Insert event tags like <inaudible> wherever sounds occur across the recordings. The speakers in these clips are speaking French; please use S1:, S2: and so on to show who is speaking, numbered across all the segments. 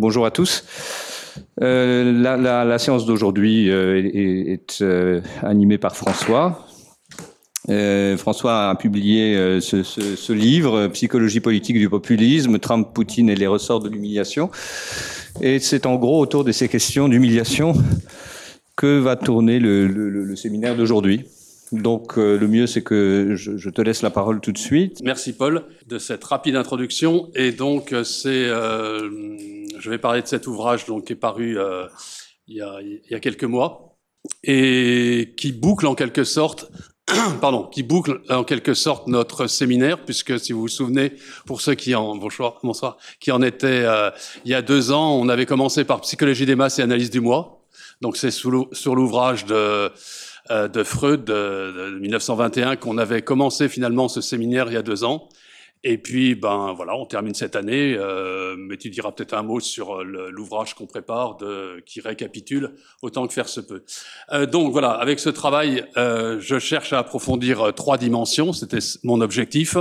S1: Bonjour à tous. Euh, la, séance d'aujourd'hui euh, est, euh, animée par François. François a publié ce, livre, Psychologie politique du populisme, Trump, Poutine et les ressorts de l'humiliation. Et c'est en gros autour de ces questions d'humiliation que va tourner le séminaire d'aujourd'hui. Donc euh, le mieux, c'est que je, te laisse la parole tout de suite.
S2: Merci Paul de cette rapide introduction. Et donc euh, c'est, euh, je vais parler de cet ouvrage donc qui est paru il y, a, il, y a, quelques mois et qui boucle en quelque sorte. <clears throat> Pardon, qui boucle en quelque sorte notre séminaire, puisque si vous vous souvenez, pour ceux qui en bonsoir, bonsoir qui en étaient il y a deux ans, on avait commencé par psychologie des masses et analyse du moi. Donc c'est sur l'ouvrage de euh, de Freud de, 1921 qu'on avait commencé finalement ce séminaire il y a deux ans. Et puis, ben voilà, on termine cette année. Euh, mais tu diras peut-être un mot sur euh, l'ouvrage qu'on prépare, qui récapitule autant que faire se peut. Euh, donc voilà, avec ce travail, euh, je cherche à approfondir trois dimensions. C'était mon objectif.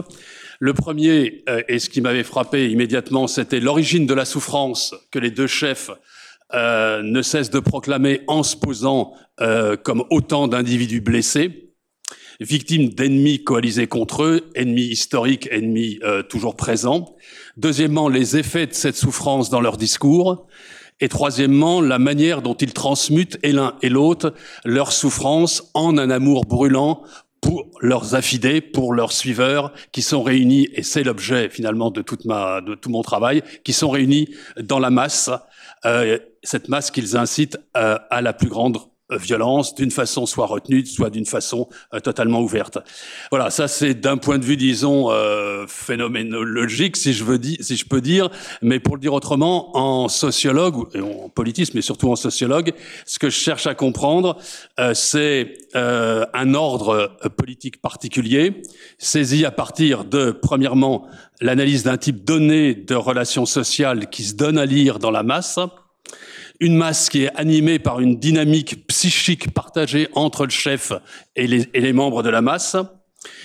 S2: Le premier, et ce qui m'avait frappé immédiatement, c'était l'origine de la souffrance que les deux chefs euh, ne cesse de proclamer en se posant euh, comme autant d'individus blessés, victimes d'ennemis coalisés contre eux, ennemis historiques, ennemis euh, toujours présents. Deuxièmement, les effets de cette souffrance dans leur discours. Et troisièmement, la manière dont ils transmutent, et l'un et l'autre, leur souffrance en un amour brûlant pour leurs affidés, pour leurs suiveurs, qui sont réunis, et c'est l'objet finalement de, toute ma, de tout mon travail, qui sont réunis dans la masse, euh, cette masse qu'ils incitent euh, à la plus grande euh, violence d'une façon soit retenue, soit d'une façon totalement ouverte. Voilà, ça c'est d'un point de vue, disons, phénoménologique, si je veux dire, si je peux dire. Mais pour le dire autrement, en sociologue en politisme, mais surtout en sociologue, ce que je cherche à comprendre, c'est un ordre politique particulier, saisi à partir de, premièrement, l'analyse d'un type donné de relations sociales qui se donne à lire dans la masse, une masse qui est animée par une dynamique psychique partagée entre le chef et les, membres de la masse,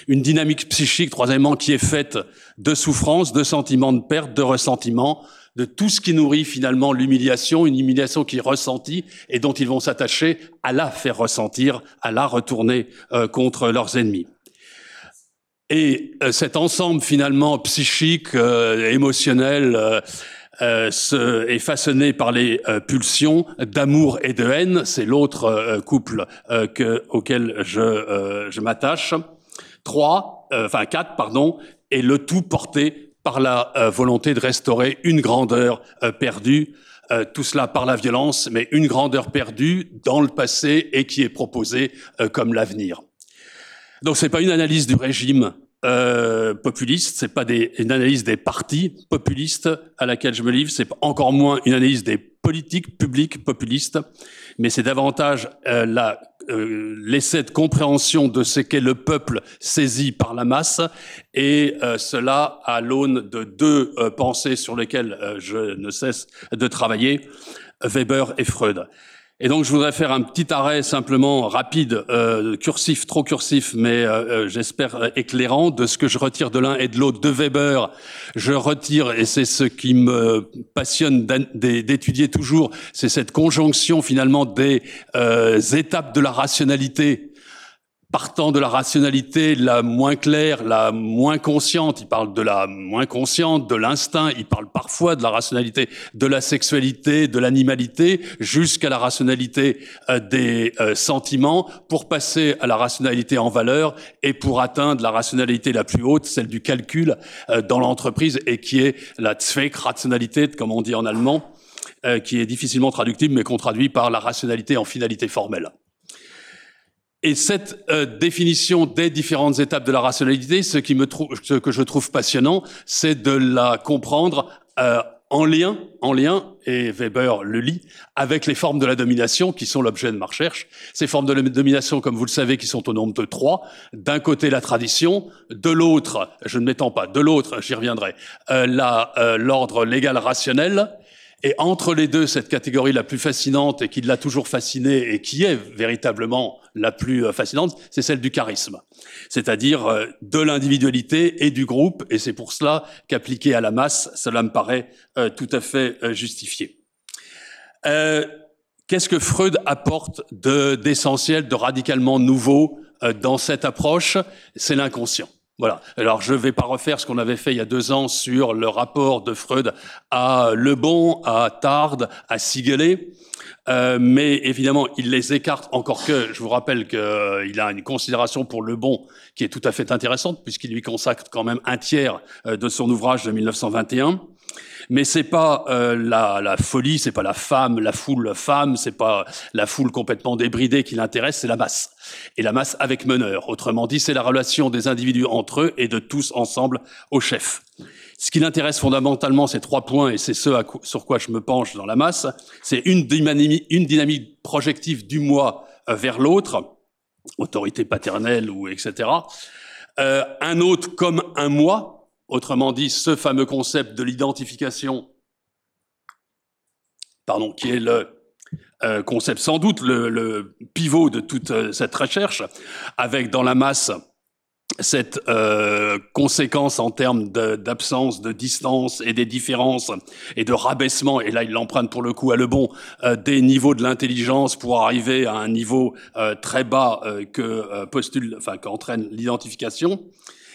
S2: une dynamique psychique, troisièmement, qui est faite de souffrance, de sentiments de perte, de ressentiment, de tout ce qui nourrit finalement l'humiliation, une humiliation qui est ressentie et dont ils vont s'attacher à la faire ressentir, à la retourner euh, contre leurs ennemis. Et euh, cet ensemble finalement psychique, euh, émotionnel, euh, est façonné par les pulsions d'amour et de haine. C'est l'autre couple que, auquel je, je m'attache. Trois, enfin quatre, pardon, et le tout porté par la volonté de restaurer une grandeur perdue. tout cela par la violence, mais une grandeur perdue dans le passé et qui est proposée comme l'avenir. Donc c'est pas une analyse du régime euh, populiste, c'est pas une analyse des partis populistes à laquelle je me livre, c'est encore moins une analyse des politiques publiques populistes, mais c'est davantage euh, la euh, l'essai de compréhension de ce qu'est le peuple saisi par la masse, et euh, cela à l'aune de deux euh, pensées sur lesquelles je ne cesse de travailler, Weber et Freud. Et donc, je voudrais faire un petit arrêt simplement rapide, euh, cursif, trop cursif, mais euh, euh, j'espère éclairant, de ce que je retire de l'un et de l'autre de Weber. Je retire, et c'est ce qui me passionne d'étudier toujours, c'est cette conjonction finalement des étapes de la rationalité partant de la rationalité la moins claire, la moins consciente, il parle de la moins consciente, de l'instinct, il parle parfois de la rationalité de la sexualité, de l'animalité, jusqu'à la rationalité euh, des euh, sentiments, pour passer à la rationalité en valeur et pour atteindre la rationalité la plus haute, celle du calcul euh, dans l'entreprise et qui est la Zweck-Rationalität, comme on dit en allemand, qui est difficilement traductible, mais qu'on traduit par la rationalité en finalité formelle. Et cette euh, définition des différentes étapes de la rationalité, ce, qui me ce que je trouve passionnant, c'est de la comprendre euh, en lien, en lien, et Weber le lit, avec les formes de la domination qui sont l'objet de ma recherche. Ces formes de la domination, comme vous le savez, qui sont au nombre de trois. D'un côté, la tradition, de l'autre, je ne m'étends pas, de l'autre, j'y reviendrai, euh, l'ordre légal rationnel, Et entre les deux, cette catégorie la plus fascinante et qui l'a toujours fasciné et qui est véritablement la plus euh, fascinante, c'est celle du charisme. C'est-à-dire euh, de l'individualité et du groupe. Et c'est pour cela qu'appliqué à la masse, cela me paraît euh, tout à fait justifié. Qu'est-ce que Freud apporte d'essentiel, de radicalement nouveau dans cette approche? C'est l'inconscient. Voilà. Alors, je ne vais pas refaire ce qu'on avait fait il y a deux ans sur le rapport de Freud à Le Bon, à Tard, à Sigelet. Euh, mais évidemment, il les écarte encore que, je vous rappelle qu'il euh, a une considération pour Le Bon qui est tout à fait intéressante, puisqu'il lui consacre quand même un tiers euh, de son ouvrage de 1921 mais c'est pas euh, la, la, folie, c'est pas la femme, la foule femme, c'est pas la foule complètement débridée qui l'intéresse, c'est la masse. Et la masse avec meneur. Autrement dit, c'est la relation des individus entre eux et de tous ensemble au chef. Ce qui l'intéresse fondamentalement, ces trois points, et c'est ce sur quoi je me penche dans la masse, c'est une une dynamique projective du moi euh, vers l'autre, autorité paternelle ou etc. Euh, un autre comme un moi, Autrement dit, ce fameux concept de l'identification, pardon, qui est le euh, concept sans doute le, pivot de toute euh, cette recherche, avec dans la masse cette euh, conséquence en termes d'absence de, distance et des différences et de rabaissement, et là il l'emprunte pour le coup à le bon, des niveaux de l'intelligence pour arriver à un niveau très bas que postule, enfin qu'entraîne l'identification.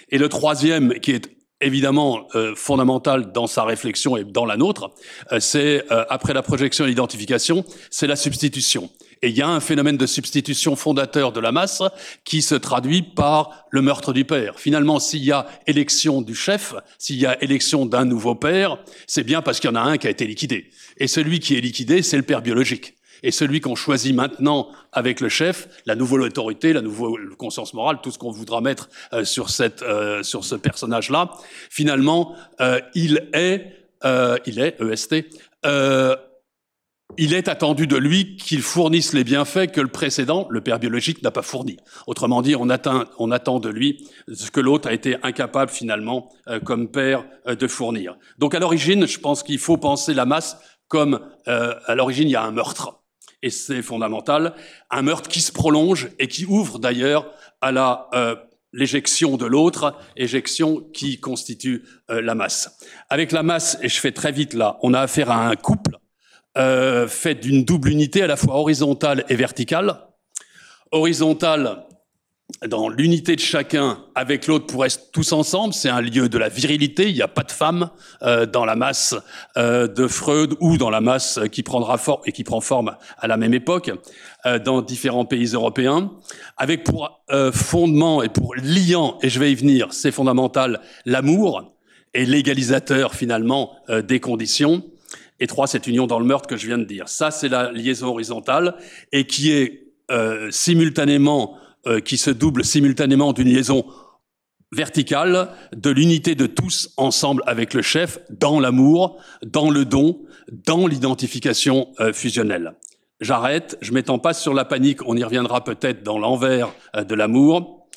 S2: Et le troisième, qui est évidemment euh, fondamental dans sa réflexion et dans la nôtre, euh, c'est euh, après la projection et l'identification, c'est la substitution. Et il y a un phénomène de substitution fondateur de la masse qui se traduit par le meurtre du père. Finalement, s'il y a élection du chef, s'il y a élection d'un nouveau père, c'est bien parce qu'il y en a un qui a été liquidé. Et celui qui est liquidé, c'est le père biologique. Et celui qu'on choisit maintenant avec le chef, la nouvelle autorité, la nouvelle conscience morale, tout ce qu'on voudra mettre euh, sur, cette, euh, sur ce personnage-là, finalement, euh, il est, il est, EST, il est attendu de lui qu'il fournisse les bienfaits que le précédent, le père biologique, n'a pas fourni. Autrement dit, on, atteint, on attend de lui ce que l'autre a été incapable finalement, comme père, de fournir. Donc à l'origine, je pense qu'il faut penser la masse comme à l'origine il y a un meurtre et c'est fondamental, un meurtre qui se prolonge et qui ouvre d'ailleurs à la euh, l'éjection de l'autre, éjection qui constitue euh, la masse. Avec la masse, et je fais très vite là, on a affaire à un couple euh, fait d'une double unité à la fois horizontale et verticale. Horizontale dans l'unité de chacun avec l'autre pour être tous ensemble. C'est un lieu de la virilité. Il n'y a pas de femme euh, dans la masse euh, de Freud ou dans la masse qui prendra forme et qui prend forme à la même époque euh, dans différents pays européens, avec pour fondement et pour liant, et je vais y venir, c'est fondamental, l'amour et l'égalisateur finalement des conditions. Et trois, cette union dans le meurtre que je viens de dire. Ça, c'est la liaison horizontale et qui est simultanément euh, qui se double simultanément d'une liaison verticale de l'unité de tous ensemble avec le chef dans l'amour, dans le don, dans l'identification euh, fusionnelle. J'arrête, je m'étends pas sur la panique, on y reviendra peut-être dans l'envers euh, de l'amour.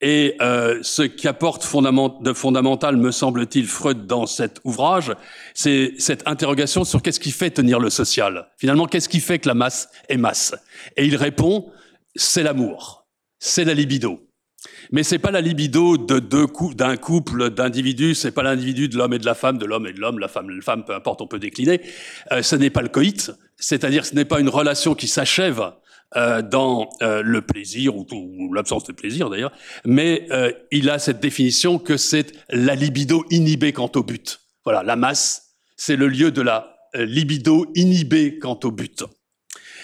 S2: Et ce qui apporte de fondamental, me semble-t-il, Freud dans cet ouvrage, c'est cette interrogation sur qu'est-ce qui fait tenir le social. Finalement, qu'est-ce qui fait que la masse est masse? Et il répond, c'est l'amour c'est la libido. Mais c'est pas la libido de deux d'un couple d'individus, c'est pas l'individu de l'homme et de la femme, de l'homme et de l'homme, la femme la femme, peu importe, on peut décliner. Euh, ce n'est pas le coït, c'est-à-dire ce n'est pas une relation qui s'achève euh, dans euh, le plaisir ou, ou l'absence de plaisir d'ailleurs, mais euh, il a cette définition que c'est la libido inhibée quant au but. Voilà, la masse, c'est le lieu de la euh, libido inhibée quant au but.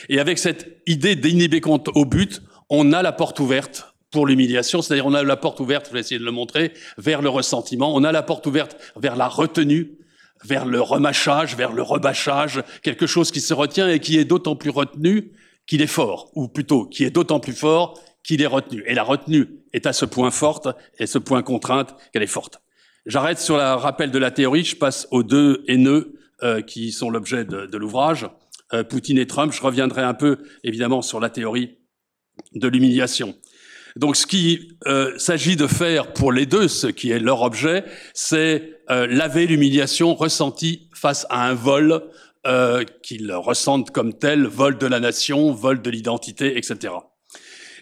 S2: Et avec cette idée d'inhiber quant au but, on a la porte ouverte pour l'humiliation, c'est-à-dire on a la porte ouverte, je vais essayer de le montrer, vers le ressentiment, on a la porte ouverte vers la retenue, vers le remâchage, vers le rebâchage, quelque chose qui se retient et qui est d'autant plus retenu qu'il est fort, ou plutôt qui est d'autant plus fort qu'il est retenu. Et la retenue est à ce point forte et ce point contrainte qu'elle est forte. J'arrête sur le rappel de la théorie, je passe aux deux haineux euh, qui sont l'objet de, l'ouvrage, euh, Poutine et Trump. Je reviendrai un peu évidemment sur la théorie de l'humiliation. Donc ce qu'il euh, s'agit de faire pour les deux, ce qui est leur objet, c'est euh, laver l'humiliation ressentie face à un vol euh, qu'ils ressentent comme tel, vol de la nation, vol de l'identité, etc.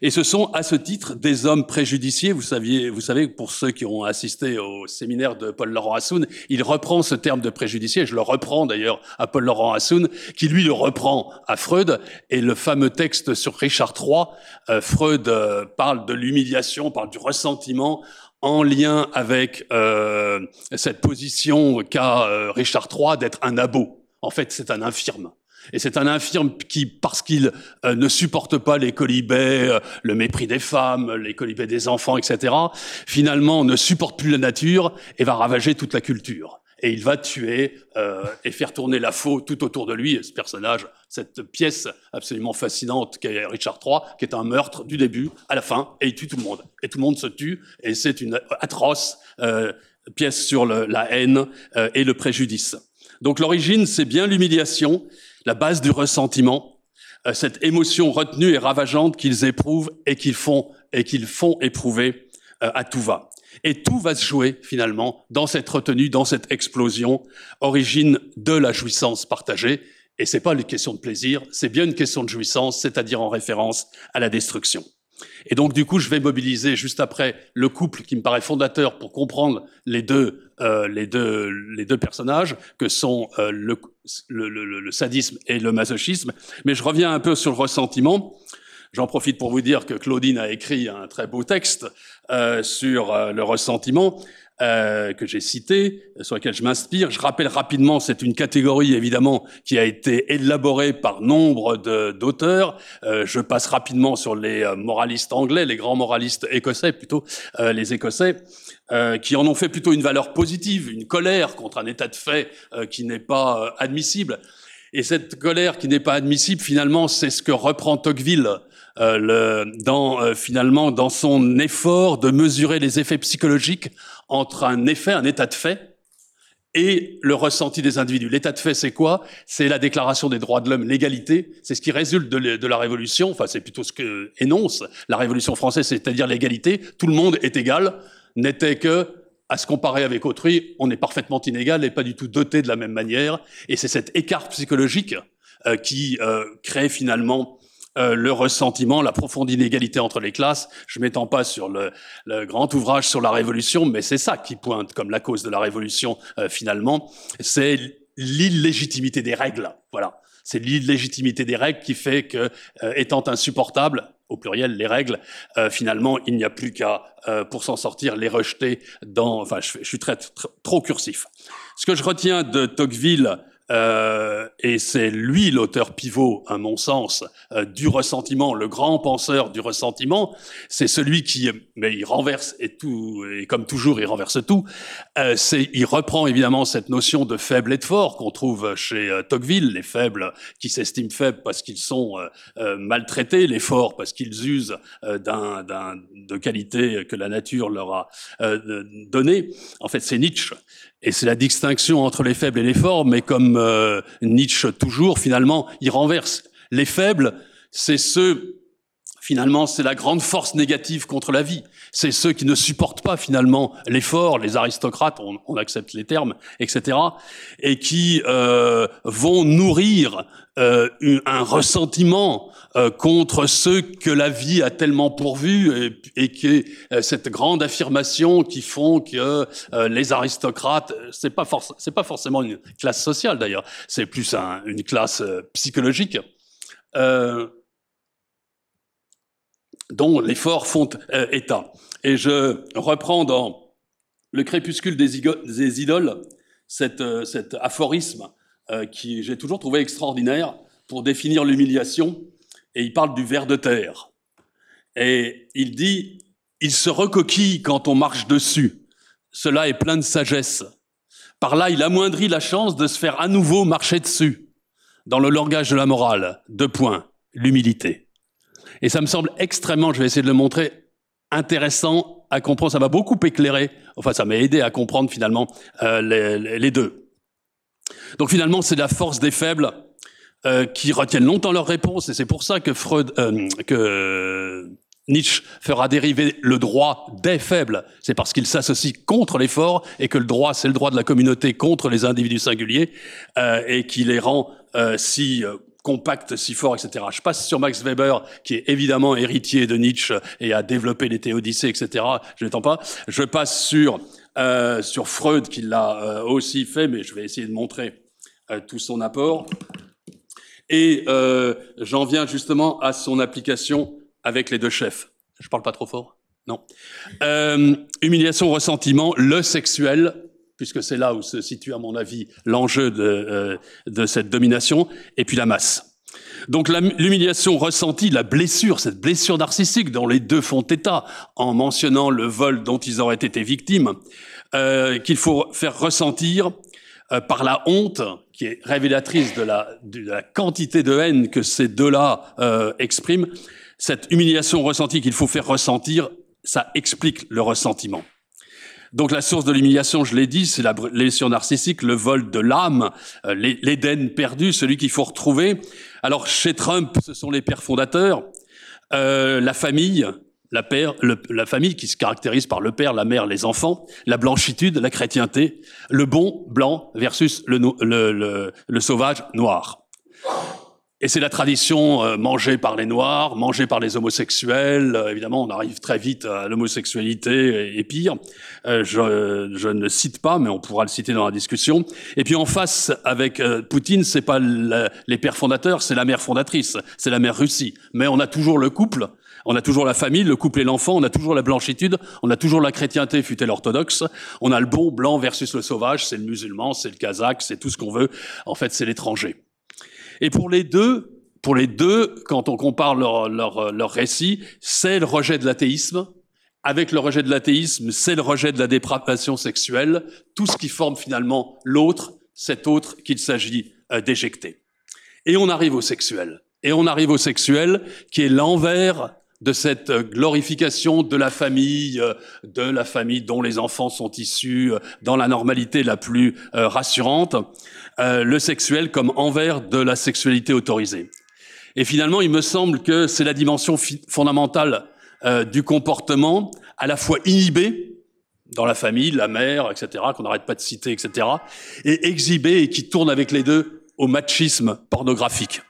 S2: Et ce sont à ce titre des hommes préjudiciés. Vous saviez, vous savez, pour ceux qui ont assisté au séminaire de Paul Laurent Hassoun, il reprend ce terme de préjudicié. Je le reprends d'ailleurs à Paul Laurent Hassoun, qui lui le reprend à Freud. Et le fameux texte sur Richard III, euh, Freud euh, parle de l'humiliation, parle du ressentiment en lien avec euh, cette position qu'a euh, Richard III d'être un abo. En fait, c'est un infirme. Et c'est un infirme qui, parce qu'il euh, ne supporte pas les colibets, euh, le mépris des femmes, les colibets des enfants, etc., finalement ne supporte plus la nature et va ravager toute la culture. Et il va tuer euh, et faire tourner la faux tout autour de lui. ce personnage, cette pièce absolument fascinante qu'est Richard III, qui est un meurtre du début à la fin, et il tue tout le monde. Et tout le monde se tue, et c'est une atroce pièce sur la haine et le préjudice. Donc l'origine, c'est bien l'humiliation, la base du ressentiment, euh, cette émotion retenue et ravageante qu'ils éprouvent et qu'ils font et qu'ils font éprouver euh, à tout va. Et tout va se jouer finalement dans cette retenue, dans cette explosion, origine de la jouissance partagée. Et c'est pas une question de plaisir, c'est bien une question de jouissance, c'est-à-dire en référence à la destruction. Et donc, du coup, je vais mobiliser juste après le couple qui me paraît fondateur pour comprendre les deux, euh, les deux, les deux personnages, que sont euh, le, le, le, sadisme et le masochisme. Mais je reviens un peu sur le ressentiment. J'en profite pour vous dire que Claudine a écrit un très beau texte euh, sur euh, le ressentiment. Euh, que j'ai cité, sur lequel je m'inspire. Je rappelle rapidement, c'est une catégorie évidemment qui a été élaborée par nombre d'auteurs. Euh, je passe rapidement sur les euh, moralistes anglais, les grands moralistes écossais plutôt, euh, les Écossais, euh, qui en ont fait plutôt une valeur positive, une colère contre un état de fait qui n'est pas admissible. Et cette colère qui n'est pas admissible, finalement, c'est ce que reprend Tocqueville euh, le, dans, euh, finalement dans son effort de mesurer les effets psychologiques entre un effet, un état de fait, et le ressenti des individus. L'état de fait, c'est quoi? C'est la déclaration des droits de l'homme, l'égalité. C'est ce qui résulte de, la Révolution. Enfin, c'est plutôt ce que énonce la Révolution française, c'est-à-dire l'égalité. Tout le monde est égal. N'était que à se comparer avec autrui, on est parfaitement inégal et pas du tout doté de la même manière. Et c'est cet écart psychologique euh, qui euh, crée finalement euh, le ressentiment, la profonde inégalité entre les classes. Je m'étends pas sur le, le, grand ouvrage sur la Révolution, mais c'est ça qui pointe comme la cause de la Révolution euh, finalement. C'est l'illégitimité des règles. Voilà. C'est l'illégitimité des règles qui fait que, euh, étant insupportable, au pluriel, les règles, euh, finalement, il n'y a plus qu'à, euh, pour s'en sortir, les rejeter dans... Enfin, je, suis très, trop cursif. Ce que je retiens de Tocqueville, euh, et c'est lui l'auteur pivot, à mon sens, euh, du ressentiment, le grand penseur du ressentiment. C'est celui qui, mais il renverse et tout, et comme toujours, il renverse tout. Euh, c'est, il reprend évidemment cette notion de faible et de fort qu'on trouve chez euh, Tocqueville, les faibles qui s'estiment faibles parce qu'ils sont euh, maltraités, les forts parce qu'ils usent d'un, d'un, de qualité que la nature leur a donné. En fait, c'est Nietzsche et c'est la distinction entre les faibles et les forts, mais comme euh, Nietzsche toujours, finalement, il renverse. Les faibles, c'est ceux, finalement, c'est la grande force négative contre la vie. C'est ceux qui ne supportent pas, finalement, l'effort, les aristocrates, on, on, accepte les termes, etc., et qui euh, vont nourrir euh, un ressentiment euh, contre ceux que la vie a tellement pourvu et, et que euh, cette grande affirmation qui font que euh, les aristocrates, c'est pas c'est pas forcément une classe sociale d'ailleurs, c'est plus un, une classe psychologique dont l'effort font état. Et je reprends dans le crépuscule des, idoles cet, cet aphorisme euh, qui j'ai toujours trouvé extraordinaire pour définir l'humiliation, et il parle du ver de terre. Et il dit, il se recoquille quand on marche dessus. Cela est plein de sagesse. Par là, il amoindrit la chance de se faire à nouveau marcher dessus. Dans le langage de la morale, deux points, l'humilité. Et ça me semble extrêmement, je vais essayer de le montrer, intéressant à comprendre. Ça m'a beaucoup éclairé, enfin ça m'a aidé à comprendre finalement euh, les, les deux. Donc finalement, c'est la force des faibles euh, qui retiennent longtemps leur réponse, et c'est pour ça que Freud, euh, que Nietzsche fera dériver le droit des faibles. C'est parce qu'il s'associe contre les forts et que le droit, c'est le droit de la communauté contre les individus singuliers euh, et qui les rend euh, si euh, compacts, si forts, etc. Je passe sur Max Weber, qui est évidemment héritier de Nietzsche et a développé les théodicées, etc. Je n'étends pas. Je passe sur euh, sur Freud, qui l'a euh, aussi fait, mais je vais essayer de montrer tout son apport. Et j'en viens justement à son application avec les deux chefs. Je parle pas trop fort? Non. Euh, humiliation, ressentiment, le sexuel, puisque c'est là où se situe, à mon avis, l'enjeu de, euh, de cette domination, et puis la masse. Donc l'humiliation ressentie, la blessure, cette blessure narcissique dont les deux font état, en mentionnant le vol dont ils auraient été victimes, euh, qu'il faut faire ressentir euh, par la honte, qui est révélatrice de la, de la quantité de haine que ces deux-là euh, expriment, cette humiliation ressentie qu'il faut faire ressentir, ça explique le ressentiment. Donc la source de l'humiliation, je l'ai dit, c'est la blessure narcissique, le vol de l'âme, euh, l'Éden perdu, celui qu'il faut retrouver. Alors chez Trump, ce sont les pères fondateurs, euh, la famille, la, père, la famille qui se caractérise par le père, la mère, les enfants, la blanchitude, la chrétienté, le bon blanc versus le, le, le sauvage noir. Et c'est la tradition euh, mangée par les Noirs, mangée par les homosexuels. Euh, évidemment, on arrive très vite à l'homosexualité et, pire. Euh, je, je, ne cite pas, mais on pourra le citer dans la discussion. Et puis en face, avec Poutine, c'est pas les pères fondateurs, c'est la mère fondatrice, c'est la mère Russie. Mais on a toujours le couple, on a toujours la famille, le couple et l'enfant, on a toujours la blanchitude, on a toujours la chrétienté, fut-elle orthodoxe. On a le bon blanc versus le sauvage, c'est le musulman, c'est le kazakh, c'est tout ce qu'on veut. En fait, c'est l'étranger. Et pour les deux, pour les deux, quand on compare leur, leur, récit, c'est le rejet de l'athéisme. Avec le rejet de l'athéisme, c'est le rejet de la dépravation sexuelle, tout ce qui forme finalement l'autre, cet autre qu'il s'agit euh, d'éjecter. Et on arrive au sexuel. Et on arrive au sexuel qui est l'envers de cette glorification de la famille, euh, de la famille dont les enfants sont issus euh, dans la normalité la plus rassurante. Euh, le sexuel comme envers de la sexualité autorisée. Et finalement, il me semble que c'est la dimension fondamentale euh, du comportement, à la fois inhibé dans la famille, la mère, etc., qu'on n'arrête pas de citer, etc., et exhibé et qui tourne avec les deux au machisme pornographique.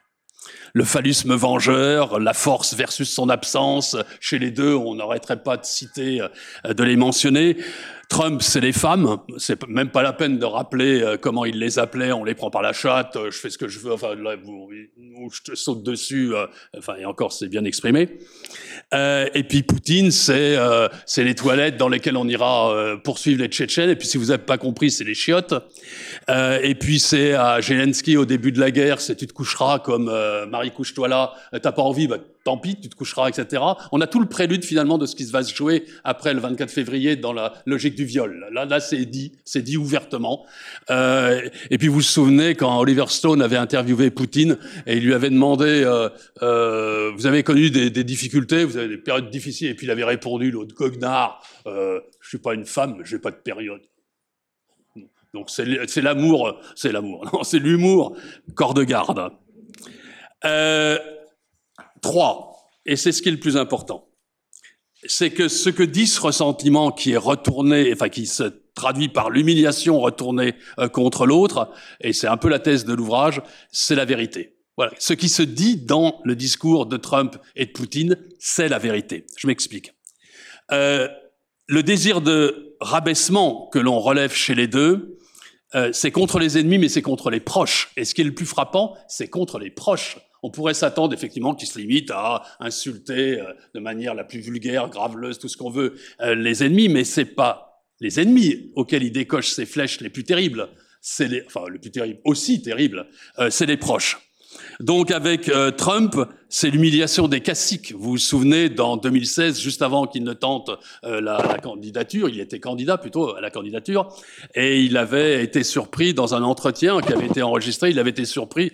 S2: Le phallusme vengeur, la force versus son absence, chez les deux, on n'arrêterait pas de citer, euh, de les mentionner. Trump, c'est les femmes. C'est même pas la peine de rappeler euh, comment il les appelait. On les prend par la chatte. Euh, je fais ce que je veux. Enfin, là, je te saute dessus. Enfin, et encore, c'est bien exprimé. et puis Poutine, c'est c'est les toilettes dans lesquelles on ira poursuivre les Tchétchènes. Et puis, si vous n'avez pas compris, c'est les chiottes. et puis, c'est à Zelensky au début de la guerre, c'est tu te coucheras comme Marie couche-toi là. T'as pas envie, bah, tant pis, tu te coucheras, etc. On a tout le prélude finalement de ce qui va se jouer après le 24 février dans la logique du viol. Là, là, c'est dit, c'est dit ouvertement. Euh, et puis vous vous souvenez quand Oliver Stone avait interviewé Poutine et il lui avait demandé, euh, euh, vous avez connu des, difficultés, vous avez des périodes difficiles, et puis il avait répondu, l'autre goguenard, euh, je suis pas une femme, j'ai pas de période. Donc c'est l'amour, c'est l'amour, <laughs> c'est l'humour, corps de garde. Euh, Trois, et c'est ce qui est le plus important, c'est que ce que dit ce ressentiment qui est retourné, enfin qui se traduit par l'humiliation retournée euh, contre l'autre, et c'est un peu la thèse de l'ouvrage, c'est la vérité. Voilà. Ce qui se dit dans le discours de Trump et de Poutine, c'est la vérité. Je m'explique. Euh, le désir de rabaissement que l'on relève chez les deux, euh, c'est contre les ennemis, mais c'est contre les proches. Et ce qui est le plus frappant, c'est contre les proches. On pourrait s'attendre effectivement qu'ils se limitent à insulter euh, de manière la plus vulgaire, graveleuse, tout ce qu'on veut, euh, les ennemis, mais c'est pas les ennemis auxquels ils décochent ces flèches les plus terribles. C'est les, enfin, le plus terrible, aussi terrible, euh, c'est les proches. Donc avec Trump, c'est l'humiliation des caciques. Vous vous souvenez, dans 2016, juste avant qu'il ne tente la, la, candidature, il était candidat plutôt à la candidature, et il avait été surpris dans un entretien qui avait été enregistré, il avait été surpris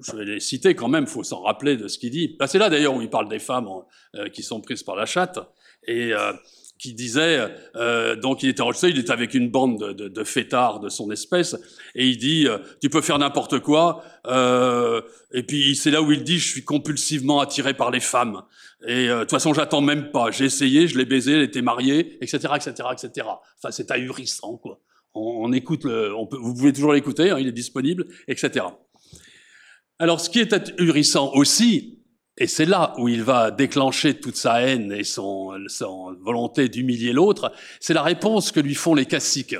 S2: je vais les citer quand même, il faut s'en rappeler de ce qu'il dit. c'est là d'ailleurs où il parle des femmes euh, qui sont prises par la chatte. Et euh, qui disait, euh, donc il était enregistré, il était avec une bande de, de, de fêtards de son espèce, et il dit, euh, tu peux faire n'importe quoi, euh, et puis c'est là où il dit, je suis compulsivement attiré par les femmes, et euh, de toute façon j'attends même pas, j'ai essayé, je l'ai baisé, elle était mariée, etc., etc., etc. Enfin c'est ahurissant, quoi. On, on écoute, le, on peut, vous pouvez toujours l'écouter, hein, il est disponible, etc. Alors ce qui est ahurissant aussi, et c'est là où il va déclencher toute sa haine et son, volonté d'humilier l'autre, c'est la réponse que lui font les caciques.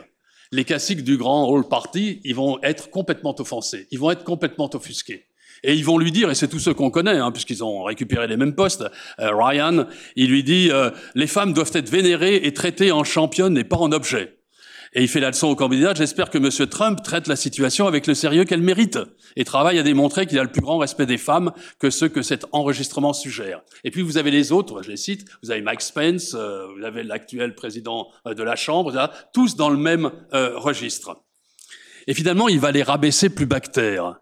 S2: Les caciques du grand All Party, ils vont être complètement offensés, ils vont être complètement offusqués. Et ils vont lui dire, et c'est tous ceux qu'on connaît, hein, puisqu'ils ont récupéré les mêmes postes, euh, Ryan, il lui dit, euh, les femmes doivent être vénérées et traitées en championnes et pas en objets. Et il fait la leçon au candidat, j'espère que M. Trump traite la situation avec le sérieux qu'elle mérite et travaille à démontrer qu'il a le plus grand respect des femmes que ceux que cet enregistrement suggère. Et puis vous avez les autres, je les cite, vous avez Mike Spence, euh, vous avez l'actuel président euh, de la Chambre, tous dans le même euh, registre. Et finalement, il va les rabaisser plus bactères.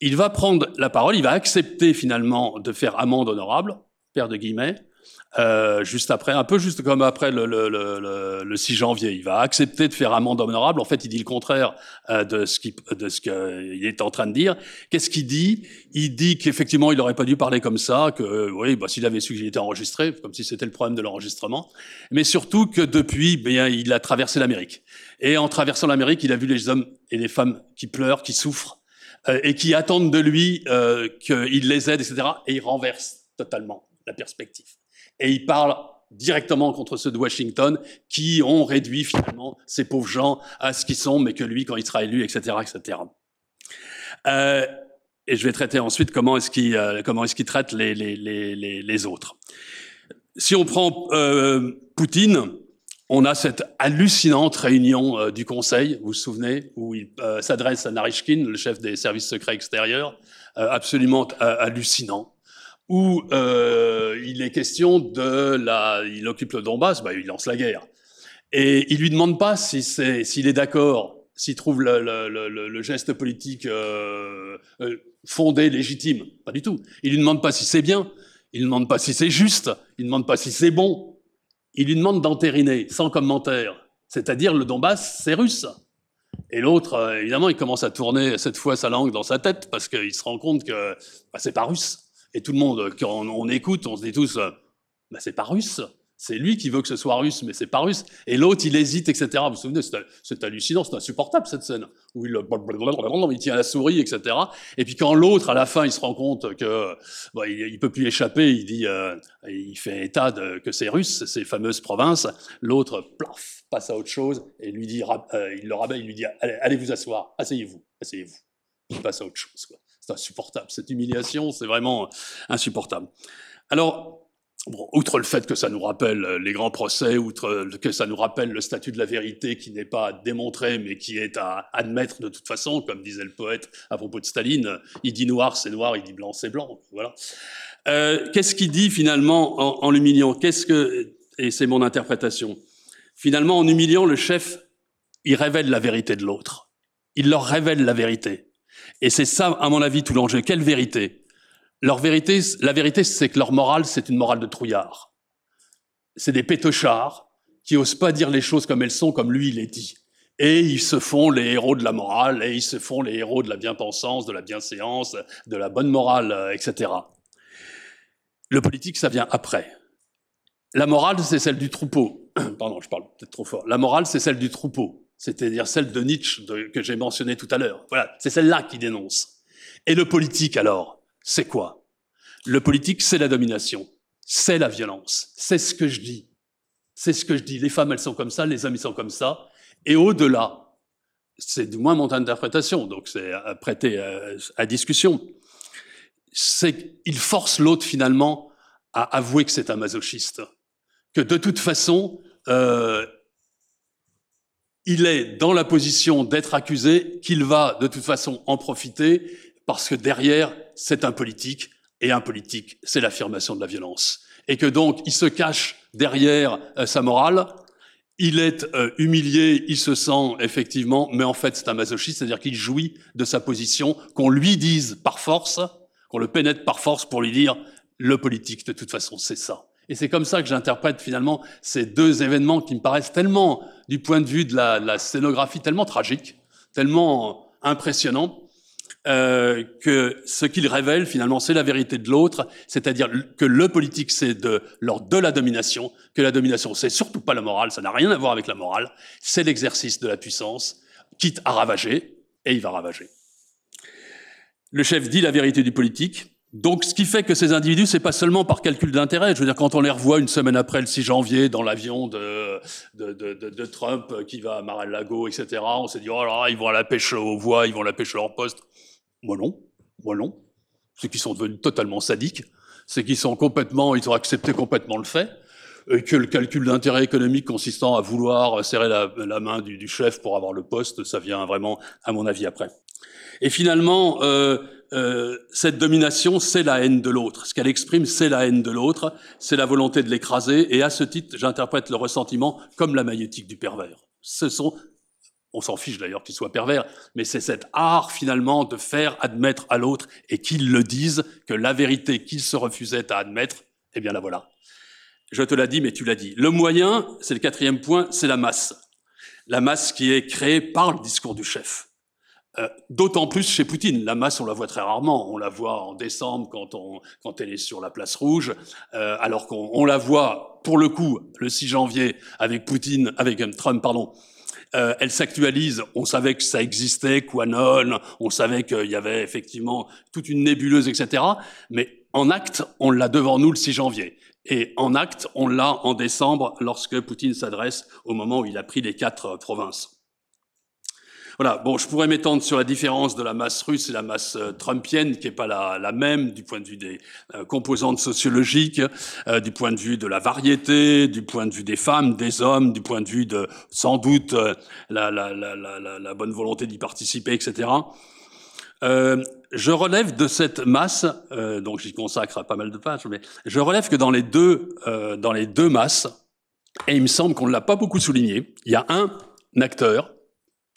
S2: Il va prendre la parole, il va accepter finalement de faire amende honorable, père de guillemets, euh, juste après, un peu juste comme après le, le, le, le, 6 janvier. Il va accepter de faire amende honorable. En fait, il dit le contraire euh, de ce qu'il de ce qu'il est en train de dire. Qu'est-ce qu'il dit? Il dit qu'effectivement, il n'aurait pas dû parler comme ça, que oui, bah, s'il avait su qu'il était enregistré, comme si c'était le problème de l'enregistrement, mais surtout que depuis, bien, il a traversé l'Amérique. Et en traversant l'Amérique, il a vu les hommes et les femmes qui pleurent, qui souffrent, euh, et qui attendent de lui euh, qu'il les aide, etc. Et il renverse totalement la perspective et il parle directement contre ceux de Washington qui ont réduit finalement ces pauvres gens à ce qu'ils sont, mais que lui, quand il sera élu, etc., etc. Euh, et je vais traiter ensuite comment est-ce qu'il euh, comment est-ce qu'il traite les, les, les, les, autres. Si on prend euh, Poutine, on a cette hallucinante réunion euh, du Conseil, vous vous souvenez, où il euh, s'adresse à Narishkin, le chef des services secrets extérieurs, euh, absolument hallucinant où euh, il est question de la, il occupe le Donbass, bah, il lance la guerre, et il lui demande pas si c'est, s'il est d'accord, s'il trouve le, geste politique euh, euh, fondé, légitime, pas du tout. Il lui demande pas si c'est bien, il lui demande pas si c'est juste, il lui demande pas si c'est bon, il lui demande d'entériner, sans commentaire. C'est-à-dire le Donbass, c'est russe. Et l'autre, évidemment, il commence à tourner cette fois sa langue dans sa tête parce qu'il se rend compte que bah, c'est pas russe. Et tout le monde, quand on, écoute, on se dit tous, euh, bah, c'est pas russe. C'est lui qui veut que ce soit russe, mais c'est pas russe. Et l'autre, il hésite, etc. Vous vous souvenez, c'est hallucinant, c'est insupportable cette scène où il, il tient la souris, etc. Et puis quand l'autre, à la fin, il se rend compte que bah, il, peut plus échapper, il dit, euh, il fait état que c'est russe, ces fameuses provinces. L'autre, plaf, passe à autre chose et lui dit, euh, il le rabat, il lui dit, allez, allez vous asseoir, asseyez-vous, asseyez-vous. Il passe à autre chose. Quoi c'est insupportable. Cette humiliation, c'est vraiment insupportable. Alors, outre le fait que ça nous rappelle les grands procès, outre que ça nous rappelle le statut de la vérité qui n'est pas démontré, mais qui est à admettre de toute façon, comme disait le poète à propos de Staline, il dit noir, c'est noir, il dit blanc, c'est blanc. Voilà. Euh, Qu'est-ce qu'il dit finalement en, en l'humiliant? Qu'est-ce que et c'est mon interprétation. Finalement, en humiliant le chef, il révèle la vérité de l'autre. Il leur révèle la vérité. Et c'est ça, à mon avis, tout l'enjeu. Quelle vérité? Leur vérité, la vérité, c'est que leur morale, c'est une morale de trouillard. C'est des pétochards qui osent pas dire les choses comme elles sont, comme lui, les dit. Et ils se font les héros de la morale, et ils se font les héros de la bien-pensance, de la bienséance, de la bonne morale, euh, etc. Le politique, ça vient après. La morale, c'est celle du troupeau. <clears throat> Pardon, je parle peut-être trop fort. La morale, c'est celle du troupeau c'est-à-dire celle de Nietzsche que j'ai mentionnée tout à l'heure. Voilà, c'est celle-là qui dénonce. Et le politique, alors, c'est quoi? Le politique, c'est la domination, c'est la violence, c'est ce que je dis. C'est ce que je dis. Les femmes, elles sont comme ça, les hommes, ils sont comme ça. Et au-delà, c'est du moins mon interprétation, donc c'est à prêter à, discussion, c'est qu'il force l'autre finalement à avouer que c'est un masochiste, que de toute façon, euh, il est dans la position d'être accusé, qu'il va de toute façon en profiter, parce que derrière, c'est un politique, et un politique, c'est l'affirmation de la violence. Et que donc, il se cache derrière euh, sa morale, il est euh, humilié, il se sent effectivement, mais en fait, c'est un masochiste, c'est-à-dire qu'il jouit de sa position, qu'on lui dise par force, qu'on le pénètre par force pour lui dire, le politique, de toute façon, c'est ça. Et c'est comme ça que j'interprète finalement ces deux événements qui me paraissent tellement, du point de vue de la, la scénographie, tellement tragiques, tellement impressionnants, euh, que ce qu'il révèle finalement, c'est la vérité de l'autre, c'est-à-dire que le politique, c'est de l'ordre de la domination, que la domination, c'est surtout pas la morale, ça n'a rien à voir avec la morale, c'est l'exercice de la puissance, quitte à ravager, et il va ravager. Le chef dit la vérité du politique, donc, ce qui fait que ces individus, c'est pas seulement par calcul d'intérêt. Je veux dire, quand on les revoit une semaine après, le 6 janvier, dans l'avion de, de, de, de, Trump qui va à Mar-a-Lago, etc., on s'est dit, oh là, ils vont à la pêche aux voies, ils vont à la pêche à leur poste. Moi non, moi non. Ceux qui sont devenus totalement sadiques, c'est qu'ils sont complètement, ils ont accepté complètement le fait, et que le calcul d'intérêt économique consistant à vouloir serrer la, la main du, du, chef pour avoir le poste, ça vient vraiment, à mon avis, après. Et finalement, euh, euh, cette domination, c'est la haine de l'autre. Ce qu'elle exprime, c'est la haine de l'autre, c'est la volonté de l'écraser. Et à ce titre, j'interprète le ressentiment comme la maïeutique du pervers. Ce sont on s'en fiche d'ailleurs qu'il soit pervers, mais c'est cet art finalement de faire admettre à l'autre et qu'il le dise que la vérité qu'il se refusait à admettre, eh bien la voilà. Je te l'ai dit, mais tu l'as dit. Le moyen, c'est le quatrième point, c'est la masse. La masse qui est créée par le discours du chef. Euh, d'autant plus chez Poutine. La masse, on la voit très rarement. On la voit en décembre quand, on, quand elle est sur la place rouge, euh, alors qu'on la voit, pour le coup, le 6 janvier avec Poutine, avec euh, Trump, pardon, euh, elle s'actualise. On savait que ça existait, Quanon, on savait qu'il y avait effectivement toute une nébuleuse, etc. Mais en acte, on l'a devant nous le 6 janvier. Et en acte, on l'a en décembre lorsque Poutine s'adresse au moment où il a pris les quatre provinces. Voilà, bon, je pourrais m'étendre sur la différence de la masse russe et la masse euh, trumpienne, qui n'est pas la, la, même du point de vue des euh, composantes sociologiques, euh, du point de vue de la variété, du point de vue des femmes, des hommes, du point de vue de, sans doute, la, la, la bonne volonté d'y participer, etc. Euh, je relève de cette masse, euh, donc j'y consacre pas mal de pages, mais je relève que dans les deux, euh, dans les deux masses, et il me semble qu'on ne l'a pas beaucoup souligné, il y a un acteur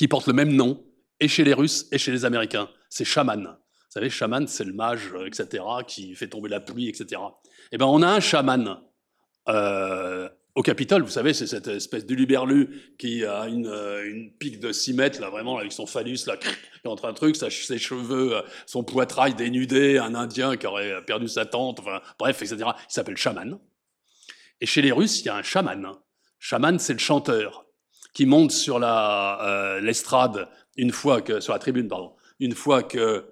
S2: qui porte le même nom, et chez les Russes et chez les Américains. C'est chaman. Vous savez, chaman, c'est le mage, euh, etc., qui fait tomber la pluie, etc. Eh ben, on a un chaman euh, au Capitole, vous savez, c'est cette espèce d'uluberlu qui a une, euh, une, pique de 6 mètres, là, vraiment, avec son phallus, là, entre un truc, ses cheveux, son poitrail dénudé, un Indien qui aurait perdu sa tante, enfin, bref, etc. Il s'appelle chaman. Et chez les Russes, il y a un chaman. Chaman, c'est le chanteur qui monte sur la euh, l'estrade une fois que sur la tribune pardon une fois que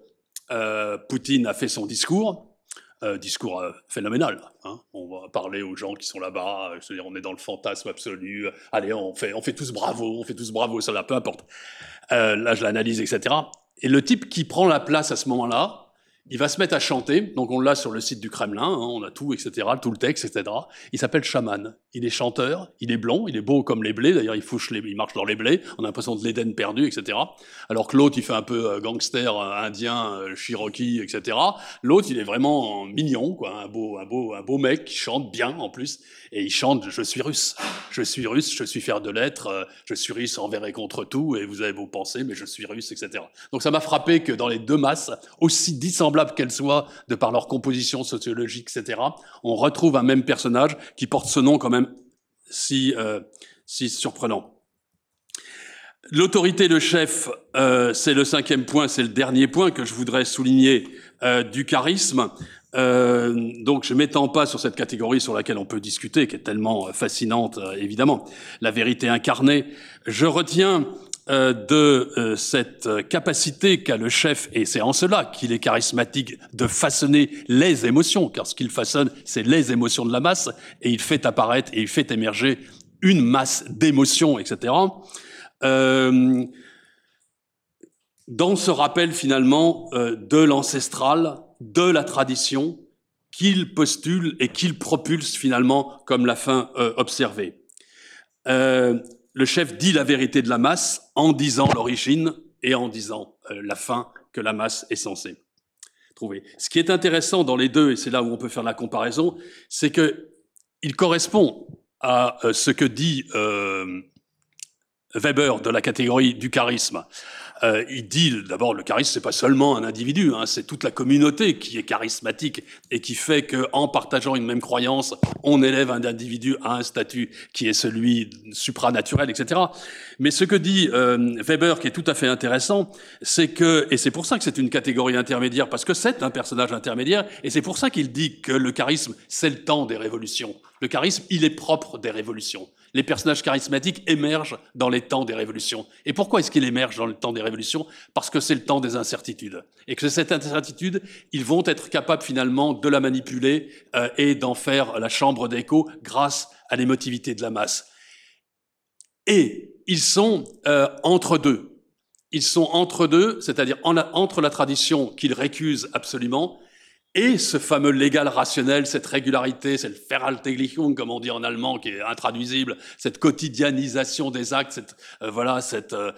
S2: euh, Poutine a fait son discours euh, discours euh, phénoménal. Hein. On va parler aux gens qui sont là-bas, euh, on est dans le fantasme absolu. Allez, on fait, on fait tous bravo, on fait tous bravo, ça là, peu importe. là, je l'analyse, etc. Et le type qui prend la place à ce moment-là, il va se mettre à chanter, donc on l'a sur le site du Kremlin, hein, on a tout, etc., tout le texte, etc. Il s'appelle Shaman. Il est chanteur, il est blond, il est beau comme les blés, d'ailleurs il fouche les, il marche dans les blés, on a l'impression de l'Éden perdu, etc. Alors que l'autre, il fait un peu euh, gangster, euh, indien, euh, cherokee, etc. L'autre, il est vraiment mignon, quoi, un beau, un beau, un beau mec qui chante bien en plus, et il chante « Je suis russe, je suis russe, je suis fier de l'être, je suis russe envers et contre tout, et vous avez vos pensées, mais je suis russe, etc. » Donc ça m'a frappé que dans les deux masses, aussi dissemblables qu'elles soient, de par leur composition sociologique, etc., on retrouve un même personnage qui porte ce nom quand même si, euh, si surprenant. L'autorité de chef, euh, c'est le cinquième point, c'est le dernier point que je voudrais souligner euh, du charisme. Donc je m'étends pas sur cette catégorie sur laquelle on peut discuter, qui est tellement fascinante, évidemment, la vérité incarnée. Je retiens de euh, cette capacité qu'a le chef, et c'est en cela qu'il est charismatique, de façonner les émotions, car ce qu'il façonne, c'est les émotions de la masse, et il fait apparaître et il fait émerger une masse d'émotions, etc. Euh, dans ce rappel finalement euh, de l'ancestral, de la tradition, qu'il postule et qu'il propulse finalement comme la fin observée. Le chef dit la vérité de la masse en disant l'origine et en disant euh, la fin que la masse est censée trouver. Ce qui est intéressant dans les deux, et c'est là où on peut faire la comparaison, c'est que il correspond à euh, ce que dit euh, Weber de la catégorie du charisme. Euh, il dit d'abord le charisme c'est pas seulement un individu, hein, c'est toute la communauté qui est charismatique et qui fait que en partageant une même croyance, on élève un individu à un statut qui est celui supranaturel, etc. Mais ce que dit euh, Weber, qui est tout à fait intéressant, c'est que et c'est pour ça que c'est une catégorie intermédiaire parce que c'est un personnage intermédiaire et c'est pour ça qu'il dit que le charisme c'est le temps des révolutions. Le charisme, il est propre des révolutions les personnages charismatiques émergent dans les temps des révolutions. Et pourquoi est-ce qu'ils émergent dans le temps des révolutions? Parce que c'est le temps des incertitudes. Et que cette incertitude, ils vont être capables finalement de la manipuler euh, et d'en faire la chambre d'écho grâce à l'émotivité de la masse. Et ils sont euh, entre deux. Ils sont entre deux, c'est-à-dire entre la tradition qu'ils récusent absolument et ce fameux légal rationnel, cette régularité, cette Verhaltlichung, comme on dit en allemand, qui est intraduisible, cette quotidianisation des actes, cette, euh, voilà, cette euh,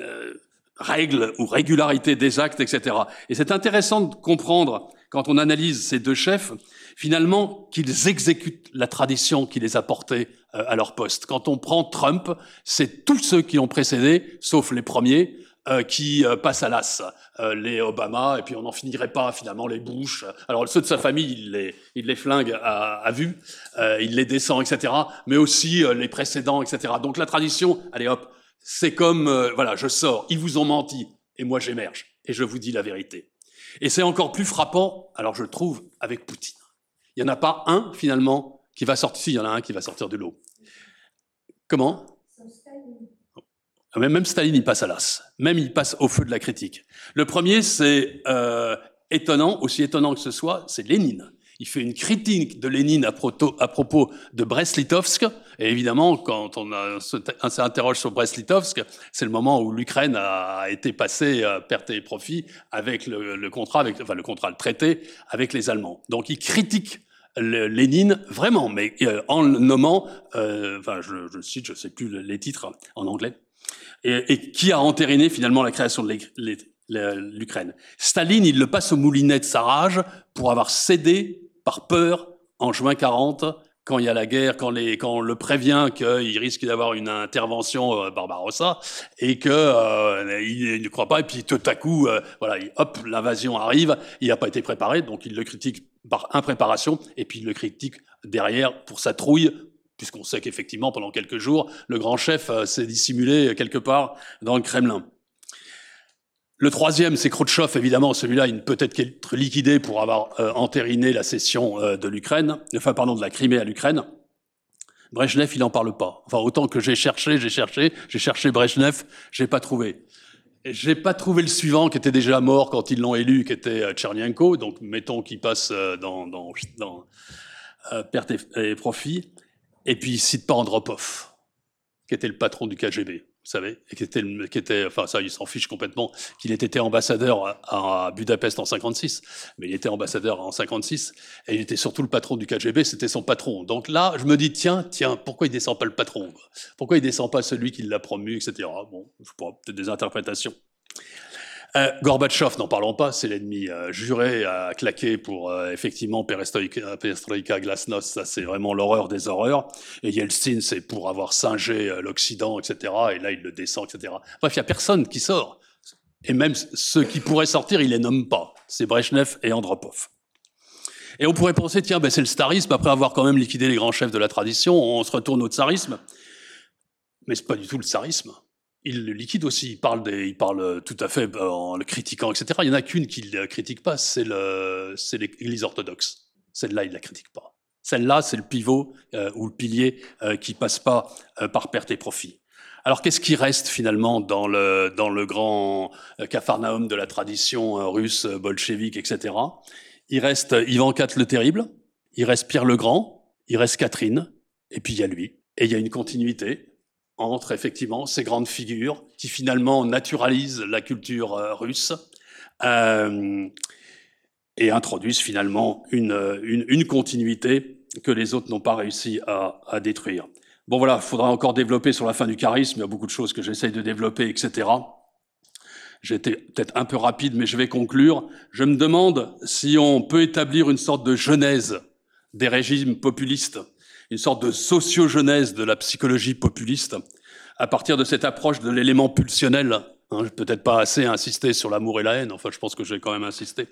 S2: euh, règle ou régularité des actes, etc. Et c'est intéressant de comprendre, quand on analyse ces deux chefs, finalement, qu'ils exécutent la tradition qui les a portés à leur poste. Quand on prend Trump, c'est tous ceux qui ont précédé, sauf les premiers, euh, qui euh, passent à l'as. Euh, les Obama, et puis on n'en finirait pas finalement, les Bush. Alors ceux de sa famille, il les, il les flingue à, à vue, il les descend, etc. Mais aussi les précédents, etc. Donc la tradition, allez hop, c'est comme, voilà, je sors, ils vous ont menti, et moi j'émerge, et je vous dis la vérité. Et c'est encore plus frappant, alors je trouve, avec Poutine. Il n'y en a pas un, finalement, qui va sortir, si, il y en a un qui va sortir de l'eau. Comment? Même Staline, il passe à l'as. Même il passe au feu de la critique. Le premier, c'est euh, étonnant, aussi étonnant que ce soit, c'est Lénine. Il fait une critique de Lénine à, propos de Brest-Litovsk. Et évidemment, quand on, s'interroge sur Brest-Litovsk, c'est le moment où l'Ukraine a été passée à perte et profit avec le, contrat, avec, enfin le contrat, le traité avec les Allemands. Donc il critique Lénine vraiment, mais euh, en nommant, euh, enfin je, je cite, je sais plus les titres en anglais, et, qui a entériné finalement la création de l'Ukraine. Staline, il le passe au moulinet de sa rage pour avoir cédé par peur en juin 40 quand il y a la guerre, quand, les, quand on le prévient qu'il risque d'avoir une intervention euh, Barbarossa et que euh, il, ne croit pas et puis tout à coup euh, voilà hop l'invasion arrive il n'a pas été préparé donc il le critique par impréparation et puis il le critique derrière pour sa trouille puisqu'on sait qu'effectivement, pendant quelques jours, le grand chef euh, s'est dissimulé quelque part dans le Kremlin. Le troisième, c'est Khrouchtchev, évidemment, celui-là, il peut être liquidé pour avoir euh, entériné la cession euh, de l'Ukraine, enfin, pardon, de la Crimée à l'Ukraine. Brezhnev, il n'en parle pas. Enfin, autant que j'ai cherché, j'ai cherché, j'ai cherché Brezhnev, j'ai pas trouvé. J'ai pas trouvé le suivant qui était déjà mort quand ils l'ont élu, qui était Tchernienko, donc mettons qu'il passe dans, dans, dans perte et profit. Et puis il cite pas Andropov, qui était le patron du KGB, vous savez, et qui était, qui était enfin ça, il s'en fiche complètement, qu'il ait été ambassadeur à, Budapest en 56, mais il était ambassadeur en 56, et il était surtout le patron du KGB, c'était son patron. Donc là, je me dis, tiens, tiens, pourquoi il descend pas le patron? Pourquoi il descend pas celui qui l'a promu, etc. Bon, je peut-être des interprétations. Euh, Gorbatchev, n'en parlons pas, c'est l'ennemi euh, juré à claquer pour euh, effectivement perestroïka, perestroïka, glasnost, ça c'est vraiment l'horreur des horreurs. Et Yeltsin, c'est pour avoir singé euh, l'Occident, etc. Et là, il le descend, etc. Bref, il n'y a personne qui sort. Et même ceux qui pourraient sortir, il les nomme pas. C'est Brezhnev et Andropov. Et on pourrait penser, tiens, ben c'est le starisme, après avoir quand même liquidé les grands chefs de la tradition, on se retourne au tsarisme. Mais c'est pas du tout le tsarisme il liquide aussi. Il parle, il parle tout à fait euh, en le critiquant, etc. Il n'y en a qu'une qu'il ne critique pas, c'est l'Église orthodoxe. Celle-là, il ne la critique pas. Celle-là, c'est le pivot euh, ou le pilier euh, qui passe pas par perte et profit. Alors, qu'est-ce qui reste finalement dans le, dans le grand capharnaüm de la tradition russe, bolchevique, etc. Il reste Ivan IV le Terrible, il reste Pierre le Grand, il reste Catherine, et puis il y a lui. Et il y a une continuité entre effectivement ces grandes figures qui finalement naturalisent la culture euh, russe euh, et introduisent finalement une, une, une, continuité que les autres n'ont pas réussi à, à, détruire. Bon voilà, il faudra encore développer sur la fin du charisme, il y a beaucoup de choses que j'essaye de développer, etc. J'étais peut-être un peu rapide, mais je vais conclure. Je me demande si on peut établir une sorte de genèse des régimes populistes une sorte de sociogenèse de la psychologie populiste à partir de cette approche de l'élément pulsionnel Hein, Peut-être pas assez insisté sur l'amour et la haine. Enfin, je pense que j'ai quand même insisté.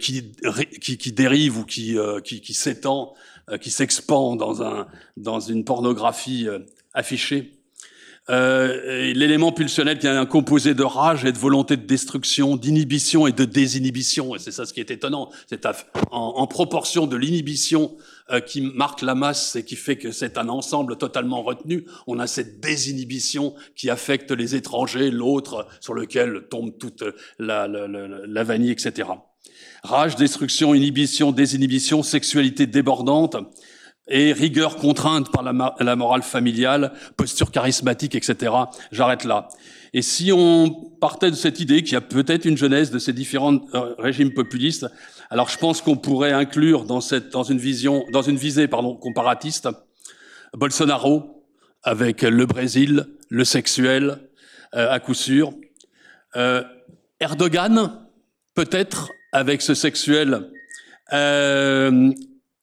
S2: Qui, qui, qui dérive ou qui, euh, qui, qui s'étend, euh, qui s'expand dans un dans une pornographie euh, affichée. Euh, L'élément pulsionnel qui est un composé de rage et de volonté de destruction, d'inhibition et de désinhibition. Et c'est ça ce qui est étonnant. C'est en, proportion de l'inhibition euh, qui marque la masse et qui fait que c'est un ensemble totalement retenu, on a cette désinhibition qui affecte les étrangers, l'autre sur lequel tombe toute la, la, la, la vanille, etc. Rage, destruction, inhibition, désinhibition, sexualité débordante, et rigueur contrainte par la, la, morale familiale, posture charismatique, etc. J'arrête là. Et si on partait de cette idée qu'il y a peut-être une genèse de ces différents euh, régimes populistes, alors je pense qu'on pourrait inclure dans cette, dans une vision, dans une visée, pardon, comparatiste, Bolsonaro avec le Brésil, le sexuel, euh, à coup sûr, euh, Erdogan peut-être avec ce sexuel. Euh,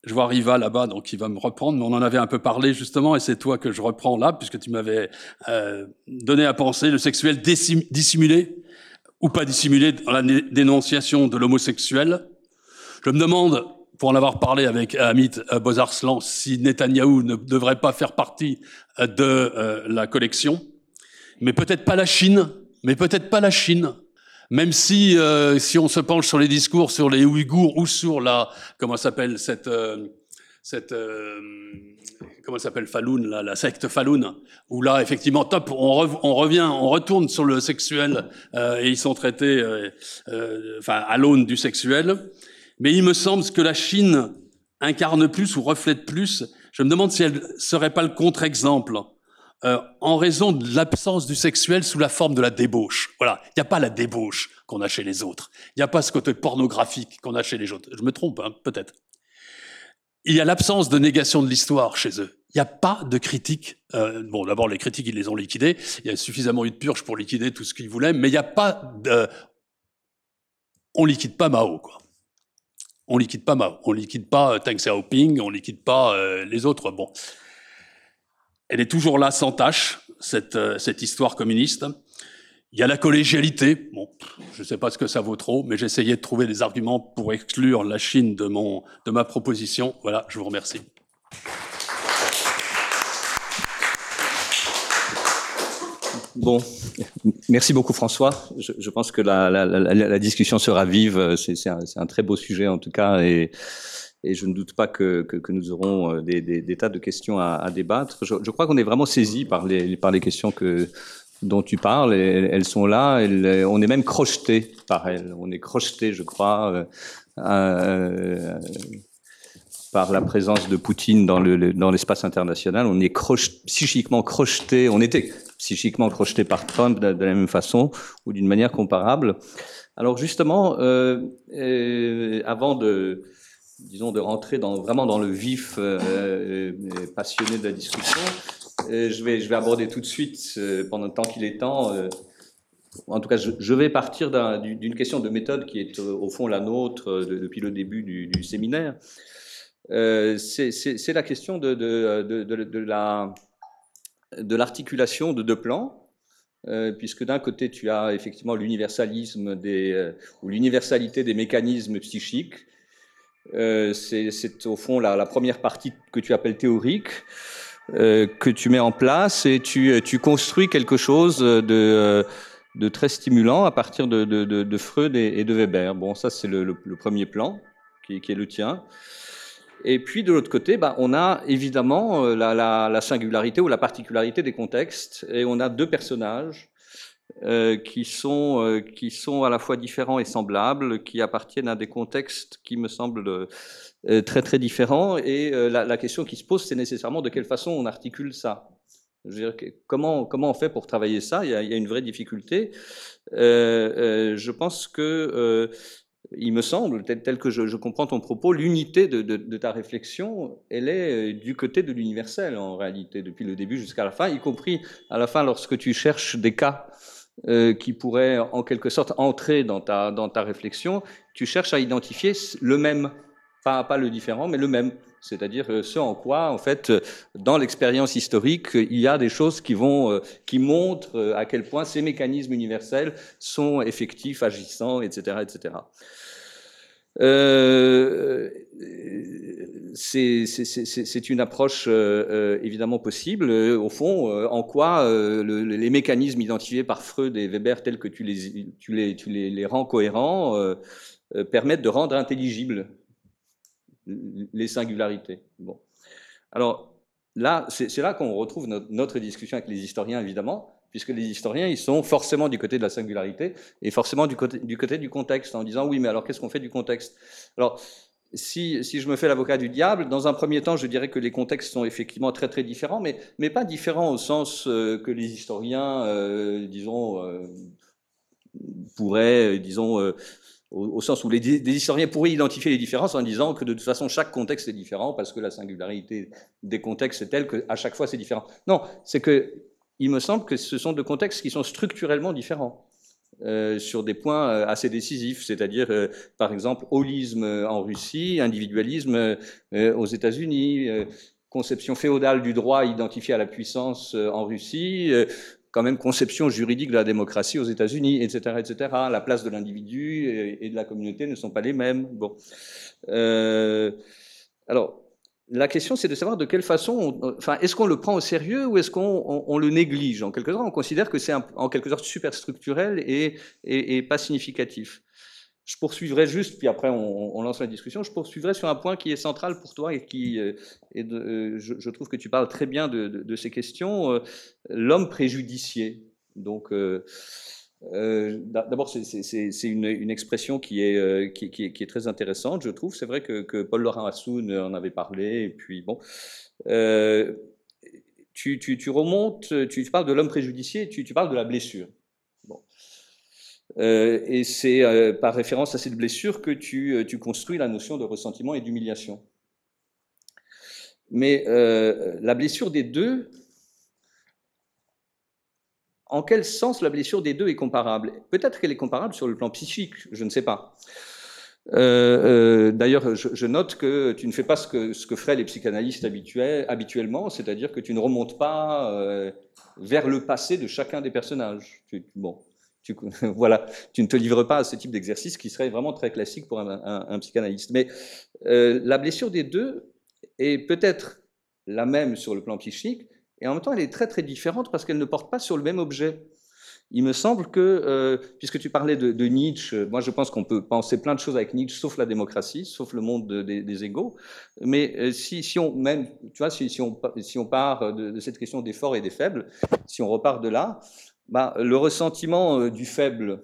S2: je vois Riva là-bas, donc il va me reprendre, mais on en avait un peu parlé justement, et c'est toi que je reprends là, puisque tu m'avais euh, donné à penser le sexuel dissimulé ou pas dissimulé dans la dénonciation de l'homosexuel. Je me demande, pour en avoir parlé avec Amit Bozarslan, si Netanyahou ne devrait pas faire partie euh, de euh, la collection, mais peut-être pas la Chine, mais peut-être pas la Chine. Même si, euh, si on se penche sur les discours sur les Ouïghours ou sur la, comment s'appelle cette, euh, cette, euh, comment s'appelle Falun, la, la, secte Falun, où là effectivement top, on revient, on retourne sur le sexuel euh, et ils sont traités, euh, enfin à l'aune du sexuel. Mais il me semble que la Chine incarne plus ou reflète plus. Je me demande si elle serait pas le contre-exemple euh, en raison de l'absence du sexuel sous la forme de la débauche. Voilà, il n'y a pas la débauche qu'on a chez les autres. Il n'y a pas ce côté pornographique qu'on a chez les autres. Je me trompe, hein, peut-être. Il y a l'absence de négation de l'histoire chez eux. Il n'y a pas de critique. Euh, bon, d'abord, les critiques, ils les ont liquidés. Il y a suffisamment eu de purge pour liquider tout ce qu'ils voulaient, mais il n'y a pas de... On liquide pas Mao, quoi. On liquide pas Mao. On liquide pas Teng Xiaoping, on liquide pas euh, les autres. Bon elle est toujours là sans tâche, cette, euh, cette histoire communiste. Il y a la collégialité. Bon, je ne sais pas ce que ça vaut trop, mais j'essayais de trouver des arguments pour exclure la Chine de, mon, de ma proposition. Voilà, je vous remercie.
S1: Bon, merci beaucoup François. Je, pense que la, discussion sera vive. C'est un, très beau sujet en tout cas. Et je ne doute pas que, nous aurons euh, des, tas de questions à, débattre. Je, crois qu'on est vraiment saisi par les, par les questions que, dont tu parles. Elles sont là. On est même crocheté par elles. On est crocheté, je crois, euh, euh, par la présence de Poutine dans le dans l'espace international. On est psychiquement crocheté. On était psychiquement crocheté par Trump de, la même façon ou d'une manière comparable. Alors justement, euh, euh avant de disons, de rentrer vraiment dans le vif euh, passionné de la discussion. Je, vais, aborder tout de suite, pendant le temps qu'il est temps, en tout cas, je, vais partir d'une question de méthode qui est au fond la nôtre de, depuis le début du séminaire. C'est la question de, de, de, de la de l'articulation de deux plans, euh, puisque d'un côté tu as effectivement l'universalisme des euh, ou l'universalité des mécanismes psychiques, euh, c'est au fond la, première partie que tu appelles théorique, euh, que tu mets en place et tu, tu construis quelque chose de, de très stimulant à partir de, de, Freud et, de Weber. Bon, ça c'est le, premier plan qui, est le tien. Et puis de l'autre côté, bah, on a évidemment euh, la, la, la, singularité ou la particularité des contextes, et on a deux personnages euh, qui, sont, euh, qui sont à la fois différents et semblables, qui appartiennent à des contextes qui me semblent très très différents. Et la, question qui se pose, c'est nécessairement de quelle façon on articule ça. Comment, comment on fait pour travailler ça? Il y, a, une vraie difficulté. Je pense que il me semble, tel, que je, comprends ton propos, l'unité de, ta réflexion, elle est du côté de l'universel en réalité, depuis le début jusqu'à la fin, y compris à la fin lorsque tu cherches des cas euh, qui pourraient en quelque sorte entrer dans ta, réflexion, tu cherches à identifier le même, pas le différent, mais le même. C'est-à-dire euh, ce en quoi, en fait, dans l'expérience historique, il y a des choses qui euh, montrent à quel point ces mécanismes universels sont effectifs, agissants, etc., etc. Euh, c'est une approche euh, évidemment possible. Au fond, en quoi les mécanismes identifiés par Freud et Weber tels que tu les, les rends cohérents permettent de rendre intelligibles les singularités. Bon. Alors là, c'est là qu'on retrouve notre, discussion avec les historiens, évidemment, puisque les historiens, ils sont forcément du côté de la singularité et forcément du côté du, contexte, en disant oui, mais alors qu'est-ce qu'on fait du contexte? Alors, si, si, je me fais l'avocat du diable, dans un premier temps, je dirais que les contextes sont effectivement très très différents, mais, mais pas différents au sens euh, que les historiens, euh, disons, euh, pourraient, disons, au, sens où les, historiens pourraient identifier les différences en disant que de toute façon chaque contexte est différent parce que la singularité des contextes est telle qu'à chaque fois c'est différent. Non, c'est que il me semble que ce sont deux contextes qui sont structurellement différents. Euh, sur des points euh, assez décisifs, c'est-à-dire euh, par exemple holisme en Russie, individualisme aux États-Unis, conception féodale du droit identifié à la puissance en Russie, quand même conception juridique de la démocratie aux États-Unis, etc., etc. La place de l'individu et, de la communauté ne sont pas les mêmes. Bon, euh, alors la question, c'est de savoir de quelle façon, enfin, est-ce qu'on le prend au sérieux ou est-ce qu'on le néglige? En quelque sorte, on considère que c'est en quelque sorte superstructurel et, et, et pas significatif. Je poursuivrai juste, puis après on, lance la discussion, je poursuivrai sur un point qui est central pour toi et qui, euh, est de, euh, je, trouve que tu parles très bien de, ces questions, euh, l'homme préjudicié. Donc, d'abord, c'est une, expression qui est, qui, est très intéressante, je trouve. C'est vrai que, Paul-Laurent Assoun en avait parlé, et puis bon. Tu, remontes, tu, parles de l'homme préjudicié, tu parles de la blessure. Euh, et c'est euh, par référence à cette blessure que tu, euh, tu, construis la notion de ressentiment et d'humiliation. Mais la blessure des deux, en quel sens la blessure des deux est comparable? Peut-être qu'elle est comparable sur le plan psychique, je ne sais pas. D'ailleurs, je, note que tu ne fais pas ce que, ce feraient les psychanalystes habituels, habituellement, c'est-à-dire que tu ne remontes pas vers le passé de chacun des personnages. bon, tu, <laughs> voilà, tu ne te livres pas à ce type d'exercice qui serait vraiment très classique pour un, psychanalyste. Mais euh, la blessure des deux est peut-être la même sur le plan psychique, et en même temps elle est très très différente parce qu'elle ne porte pas sur le même objet. Il me semble que, euh, puisque tu parlais de, Nietzsche, moi je pense qu'on peut penser plein de choses avec Nietzsche, sauf la démocratie, sauf le monde des, égaux. Mais euh, si, on même, tu vois, si, on, si on part de cette question des forts et des faibles, si on repart de là, bah, le ressentiment euh, du faible,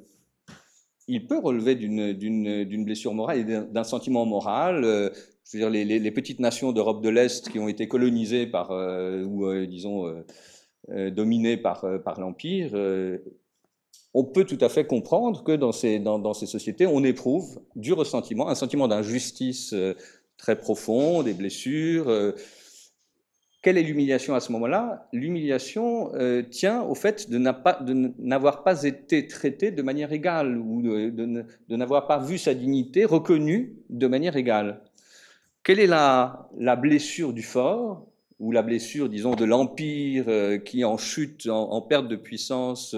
S1: il peut relever d'une blessure morale et d'un sentiment moral. Euh, je veux dire, les, petites nations d'Europe de l'Est qui ont été colonisées par, euh, ou disons, dominées par, l'Empire, on peut tout à fait comprendre que dans, ces sociétés, on éprouve du ressentiment, un sentiment d'injustice très profond, des blessures quelle est l'humiliation à ce moment-là? L'humiliation euh, tient au fait de n'avoir pas, été traité de manière égale ou de, n'avoir pas vu sa dignité reconnue de manière égale. Quelle est la, blessure du fort ou la blessure, disons, de l'empire euh, qui en chute, en, perte de puissance,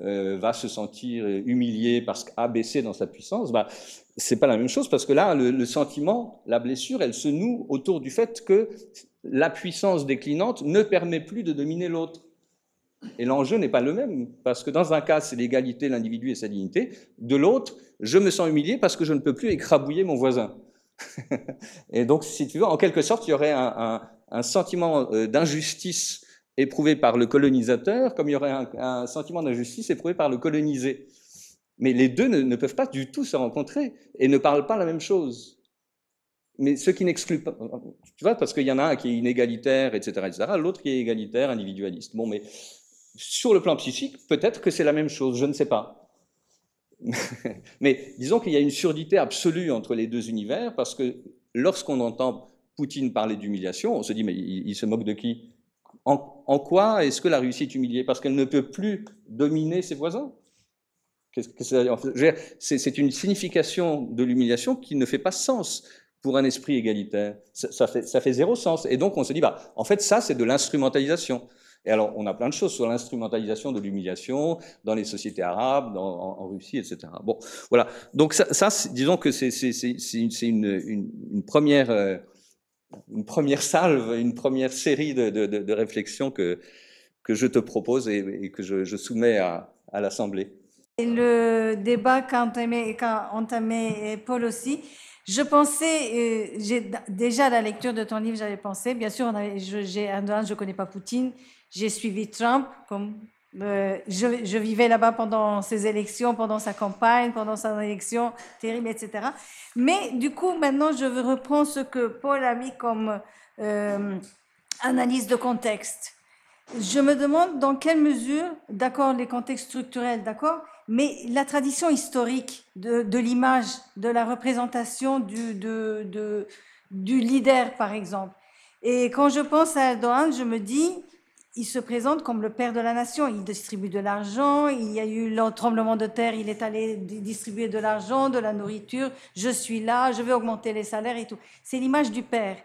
S1: euh, va se sentir humilié parce qu'abaissé dans sa puissance? Bah, c'est pas la même chose parce que là, le, sentiment, la blessure, elle se noue autour du fait que la puissance déclinante ne permet plus de dominer l'autre. Et l'enjeu n'est pas le même, parce que dans un cas, c'est l'égalité, l'individu et sa dignité. De l'autre, je me sens humilié parce que je ne peux plus écrabouiller mon voisin. <laughs> et donc, si tu veux, en quelque sorte, il y aurait un, sentiment euh, d'injustice éprouvé par le colonisateur, comme il y aurait un, sentiment d'injustice éprouvé par le colonisé. Mais les deux ne, peuvent pas du tout se rencontrer et ne parlent pas la même chose mais ce qui n'exclut pas, tu vois, parce qu'il y en a un qui est inégalitaire, etc., etc., l'autre qui est égalitaire, individualiste. Bon, mais sur le plan psychique, peut-être que c'est la même chose, je ne sais pas. <laughs> mais disons qu'il y a une surdité absolue entre les deux univers, parce que lorsqu'on entend Poutine parler d'humiliation, on se dit, mais il, se moque de qui? En, en, quoi est-ce que la Russie est humiliée? Parce qu'elle ne peut plus dominer ses voisins? C'est une signification de l'humiliation qui ne fait pas sens pour un esprit égalitaire. Ça, fait, ça fait zéro sens. Et donc on se dit, bah, en fait, ça, c'est de l'instrumentalisation. Et alors, on a plein de choses sur l'instrumentalisation de l'humiliation dans les sociétés arabes, en, Russie, etc. Bon, voilà. Donc ça, ça disons que c'est une, une, une, première, euh, une première salve, une première série de, de, de, réflexions que, que je te propose et, que je, je, soumets à, à l'Assemblée.
S3: Le débat qu'a entamé, Paul aussi, je pensais, euh, déjà à la lecture de ton livre, j'avais pensé, bien sûr, j'ai un je ne connais pas Poutine, j'ai suivi Trump, comme euh, je, je, vivais là-bas pendant ses élections, pendant sa campagne, pendant sa élection terrible, etc. Mais du coup, maintenant, je reprends ce que Paul a mis comme euh, analyse de contexte. Je me demande dans quelle mesure, d'accord, les contextes structurels, d'accord, mais la tradition historique de, l'image, de la représentation du, du leader, par exemple. Et quand je pense à Erdogan, je me dis, il se présente comme le père de la nation. Il distribue de l'argent. Il y a eu le tremblement de terre. Il est allé distribuer de l'argent, de la nourriture. Je suis là. Je vais augmenter les salaires et tout. C'est l'image du père.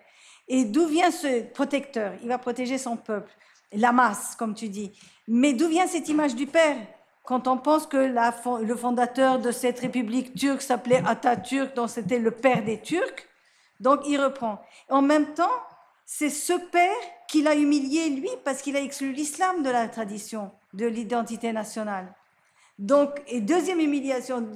S3: Et d'où vient ce protecteur? Il va protéger son peuple, la masse, comme tu dis. Mais d'où vient cette image du père? Quand on pense que la, le fondateur de cette république turque s'appelait Atatürk, donc c'était le père des Turcs, donc il reprend. En même temps, c'est ce père qu'il a humilié, lui, parce qu'il a exclu l'islam de la tradition, de l'identité nationale. Donc, et deuxième humiliation,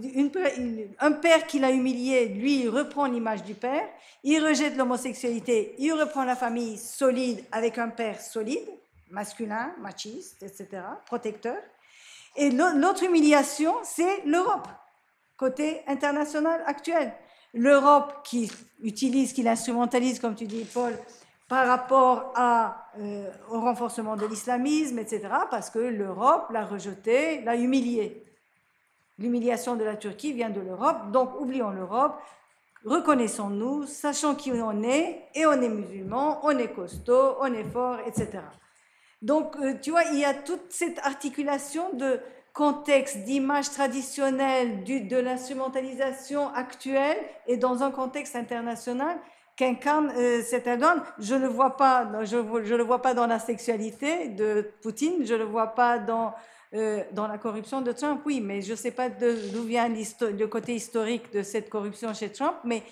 S3: un père qui l'a humilié, lui, il reprend l'image du père, il rejette l'homosexualité, il reprend la famille solide avec un père solide, masculin, machiste, etc., protecteur. Et l'autre humiliation, c'est l'Europe, côté international actuel. L'Europe qui utilise, qui l'instrumentalise, comme tu dis, Paul, par rapport euh, au renforcement de l'islamisme, etc., parce que l'Europe l'a rejeté, l'a humilié. L'humiliation de la Turquie vient de l'Europe, donc oublions l'Europe, reconnaissons-nous, sachant qui on est, et on est musulman, on est costaud, on est fort, etc. Donc, euh, tu vois, il y a toute cette articulation de contexte, d'image traditionnelle, de l'instrumentalisation actuelle et dans un contexte international qu'incarne euh, cet Erdogan. Je ne le vois pas, je, le vois pas dans la sexualité de Poutine, je le vois pas dans euh, dans la corruption de Trump, oui, mais je ne sais pas d'où vient le côté historique de cette corruption chez Trump, mais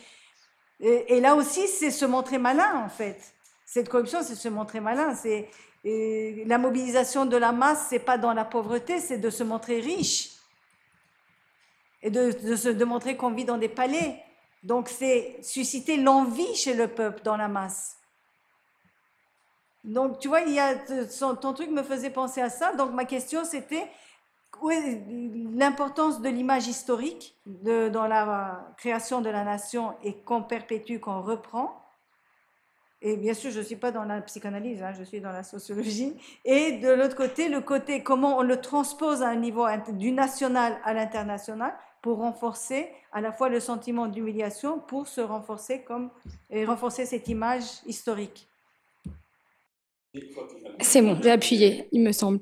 S3: et, là aussi, c'est se montrer malin en fait. Cette corruption, c'est se montrer malin. C'est la mobilisation de la masse, c'est pas dans la pauvreté, c'est de se montrer riche et de, de se montrer qu'on vit dans des palais. Donc c'est susciter l'envie chez le peuple dans la masse. Donc tu vois, il y a, ton truc me faisait penser à ça. Donc ma question c'était l'importance de l'image historique dans la création de la nation et qu'on perpétue, qu'on reprend? Et bien sûr, je ne suis pas dans la psychanalyse, hein, je suis dans la sociologie. Et de l'autre côté, le côté comment on le transpose à un niveau du national à l'international pour renforcer à la fois le sentiment d'humiliation, pour se renforcer comme et renforcer cette image historique.
S4: C'est bon, j'ai appuyé, il me semble.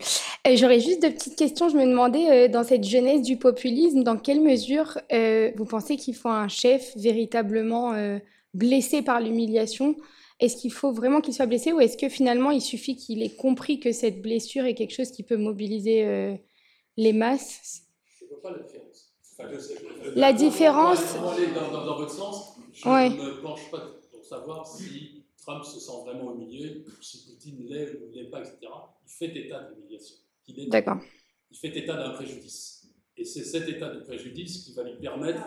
S4: J'aurais juste deux petites questions. Je me demandais, euh, dans cette jeunesse du populisme, dans quelle mesure euh, vous pensez qu'il faut un chef véritablement euh, blessé par l'humiliation Est-ce qu'il faut vraiment qu'il soit blessé ou est-ce que finalement il suffit qu'il ait compris que cette blessure est quelque chose qui peut mobiliser les masses? Je ne vois pas la la différence.
S2: Dans, dans, votre sens, je ne me penche pas pour savoir si Trump se sent vraiment humilié, si Poutine l'est ou ne l'est pas, etc. Il fait état d'humiliation.
S4: D'accord.
S2: Il fait état d'un préjudice. Et c'est cet état de préjudice qui va lui permettre.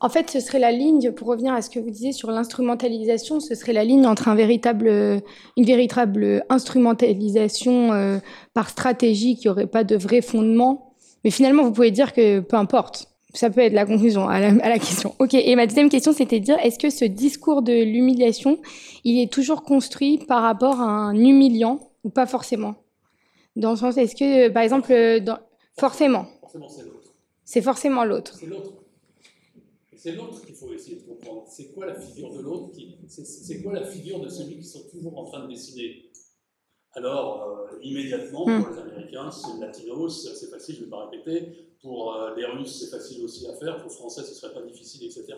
S4: En fait, ce serait la ligne, pour revenir à ce que vous disiez sur l'instrumentalisation, ce serait la ligne entre un véritable, une véritable instrumentalisation euh, par stratégie qui n'aurait pas de vrai fondement. Mais finalement, vous pouvez dire que peu importe. Ça peut être la conclusion à la, question. Ok, et ma deuxième question, c'était de dire, est-ce que ce discours de l'humiliation, il est toujours construit par rapport à un humiliant ou pas forcément? Dans le sens, est-ce que, par exemple, dans... forcément
S2: Forcément, c'est.
S4: C'est forcément l'autre.
S2: C'est l'autre. C'est l'autre qu'il faut essayer de comprendre. C'est quoi la figure de l'autre C'est quoi la figure de celui qui sont toujours en train de dessiner? Alors euh, immédiatement,
S4: Mm.
S2: pour les Américains, c'est latinos, c'est facile, je ne vais pas répéter. Pour euh, les Russes, c'est facile aussi à faire. Pour les Français, ce ne serait pas difficile, etc.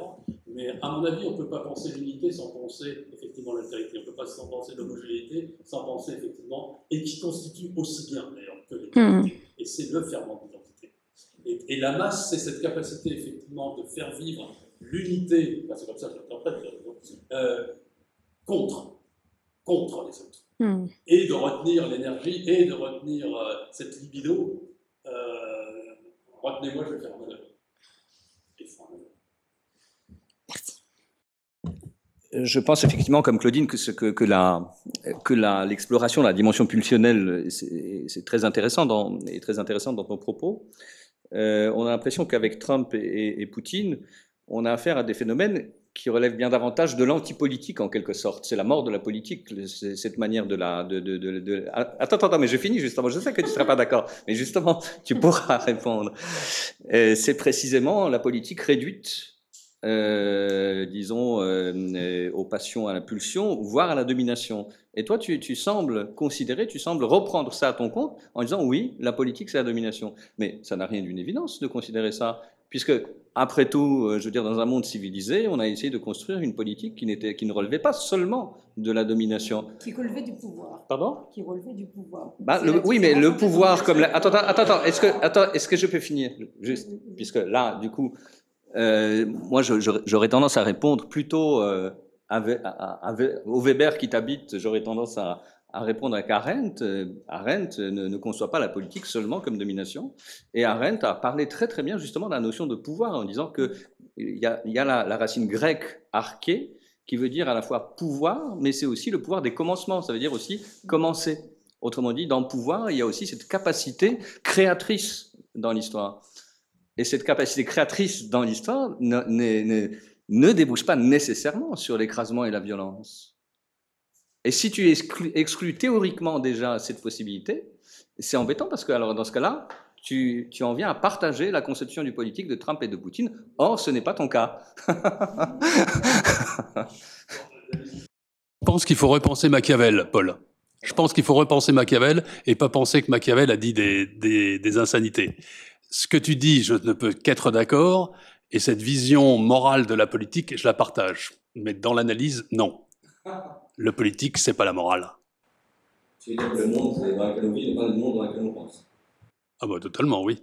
S2: Mais à mon avis, on ne peut pas penser l'unité sans penser effectivement l'altérité. On ne peut pas sans penser l'homogénéité sans penser effectivement, et qui constitue aussi bien d'ailleurs que l'identité. Et c'est le ferment de. Et, et la masse, c'est cette capacité effectivement de faire vivre l'unité, enfin, c'est comme ça que je l'interprète, euh, contre, contre les autres
S4: Hmm.
S2: et de retenir l'énergie et de retenir euh, cette libido. Euh, Retenez-moi, je vais faire un manœuvre. Et un manœuvre.
S1: Je pense effectivement, comme Claudine, que, ce- que, que la, que la, l'exploration, la dimension pulsionnelle, c'est, très intéressant dans, est très intéressante dans ton propos. Euh, on a l'impression qu'avec Trump et, Poutine, on a affaire à des phénomènes qui relèvent bien davantage de l'antipolitique en quelque sorte. C'est la mort de la politique, cette manière de la. De, Ah, Attends, attends, attends, mais je finis justement. Je sais que tu ne seras pas d'accord, mais justement, <laughs> tu pourras répondre. Euh, c'est précisément la politique réduite euh, disons, euh, aux passions, à la pulsion, voire à la domination. Et toi, tu, tu sembles considérer, tu sembles reprendre ça à ton compte en disant oui, la politique, c'est la domination. Mais ça n'a rien d'une évidence de considérer ça, puisque, après tout, euh, je veux dire, dans un monde civilisé, on a essayé de construire une politique qui, n'était, qui ne relevait pas seulement de la domination.
S5: Qui relevait du pouvoir.
S1: Pardon?
S5: Qui relevait du pouvoir.
S1: bah, le- oui, mais le pouvoir comme la... Attends, attends, attends, est-ce que, attends, est-ce que je peux finir Juste, puisque là, du coup, euh, moi, j'aurais tendance à répondre plutôt euh, à- à- au Weber qui t'habite, j'aurais tendance à, à répondre avec Arendt. Euh, Arendt ne, conçoit pas la politique seulement comme domination. Et Arendt a parlé très très bien justement de la notion de pouvoir en disant que il y a, y a la, la racine grecque arché qui veut dire à la fois pouvoir, mais c'est aussi le pouvoir des commencements. Ça veut dire aussi commencer. Autrement dit, dans le pouvoir, il y a aussi cette capacité créatrice dans l'histoire. Et cette capacité créatrice dans l'histoire ne, débouche pas nécessairement sur l'écrasement et la violence. Et si tu exclus, théoriquement déjà cette possibilité, c'est embêtant parce que alors dans ce cas-là, tu, en viens à partager la conception du politique de Trump et de Poutine. Or, ce n'est pas ton cas.
S2: Je pense qu'il faut repenser Machiavel, Paul. Je pense qu'il faut repenser Machiavel et pas penser que Machiavel a dit des insanités. Ce que tu dis, je ne peux qu'être d'accord, et cette vision morale de la politique, je la partage. Mais dans l'analyse, non. Le politique, c'est pas la morale.
S1: Tu veux dire que le monde dans lequel on vit n'est pas le monde dans lequel on pense.
S2: Ah bah totalement, oui.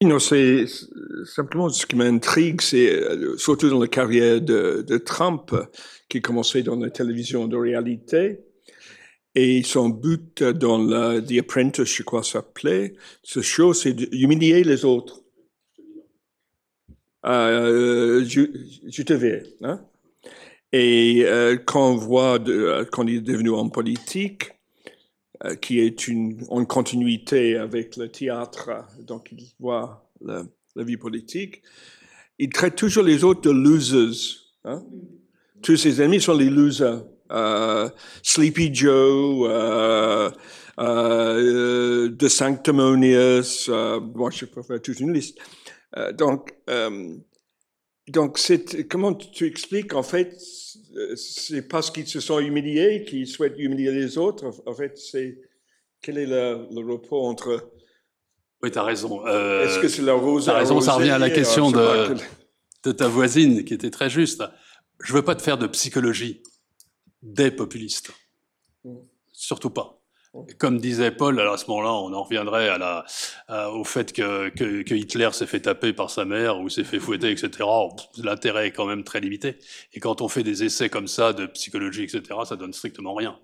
S6: Non, c'est simplement ce qui m'intrigue, c'est euh, surtout dans la carrière de, de Trump, qui commençait dans la télévision de réalité, et son but dans The Apprentice, je crois, s'appelait, ce show, c'est d'humilier les autres. Euh, je, je te vais. Hein? Et euh, quand on voit, euh, quand il est devenu en politique, euh, qui est une, en continuité avec le théâtre, donc il voit la, vie politique, il traite toujours les autres de losers. Hein? Tous ses ennemis sont les losers. Euh, Sleepy Joe, euh, euh, The Sanctimonious, moi je préfère toute une liste. Euh, donc, euh, donc comment tu expliques en fait, c'est parce qu'ils se sont humiliés qu'ils souhaitent humilier les autres? En fait, c'est quel est le, le rapport entre
S2: Oui, tu as raison. Euh,
S6: Est-ce que c'est la rose
S2: T'as raison, ça revient à la question de, de ta voisine qui était très juste. Je veux pas te faire de psychologie des populistes. Surtout pas.
S6: Mm.
S2: Comme disait Paul, à ce moment-là, on en reviendrait à la, au fait que, Hitler s'est fait taper par sa mère ou s'est fait fouetter, etc. L'intérêt est quand même très limité. Et quand on fait des essais comme ça de psychologie, etc., ça donne strictement rien.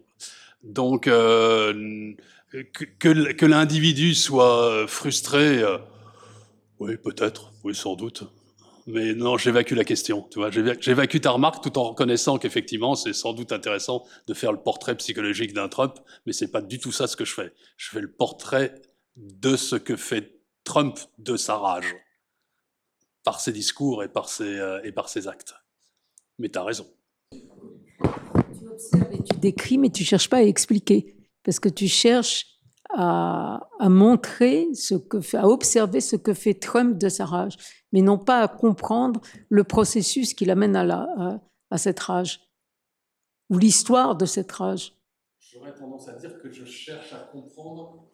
S2: Donc, euh, que l'individu soit frustré, euh, oui, peut-être, oui, sans doute. Mais non, j'évacue la question. Tu vois, J'éva- j'évacue ta remarque tout en reconnaissant qu'effectivement, c'est sans doute intéressant de faire le portrait psychologique d'un Trump, mais c'est pas du tout ça ce que je fais. Je fais le portrait de ce que fait Trump de sa rage, par ses discours et par ses, euh, et par ses actes. Mais tu as raison.
S5: Tu observes et tu décris, mais tu cherches pas à expliquer. Parce que tu cherches à, à montrer, ce que fait, à observer ce que fait Trump de sa rage, mais non pas à comprendre le processus qui l'amène à, la, à, à cette rage, ou l'histoire de cette rage.
S2: J'aurais tendance à dire que je cherche à comprendre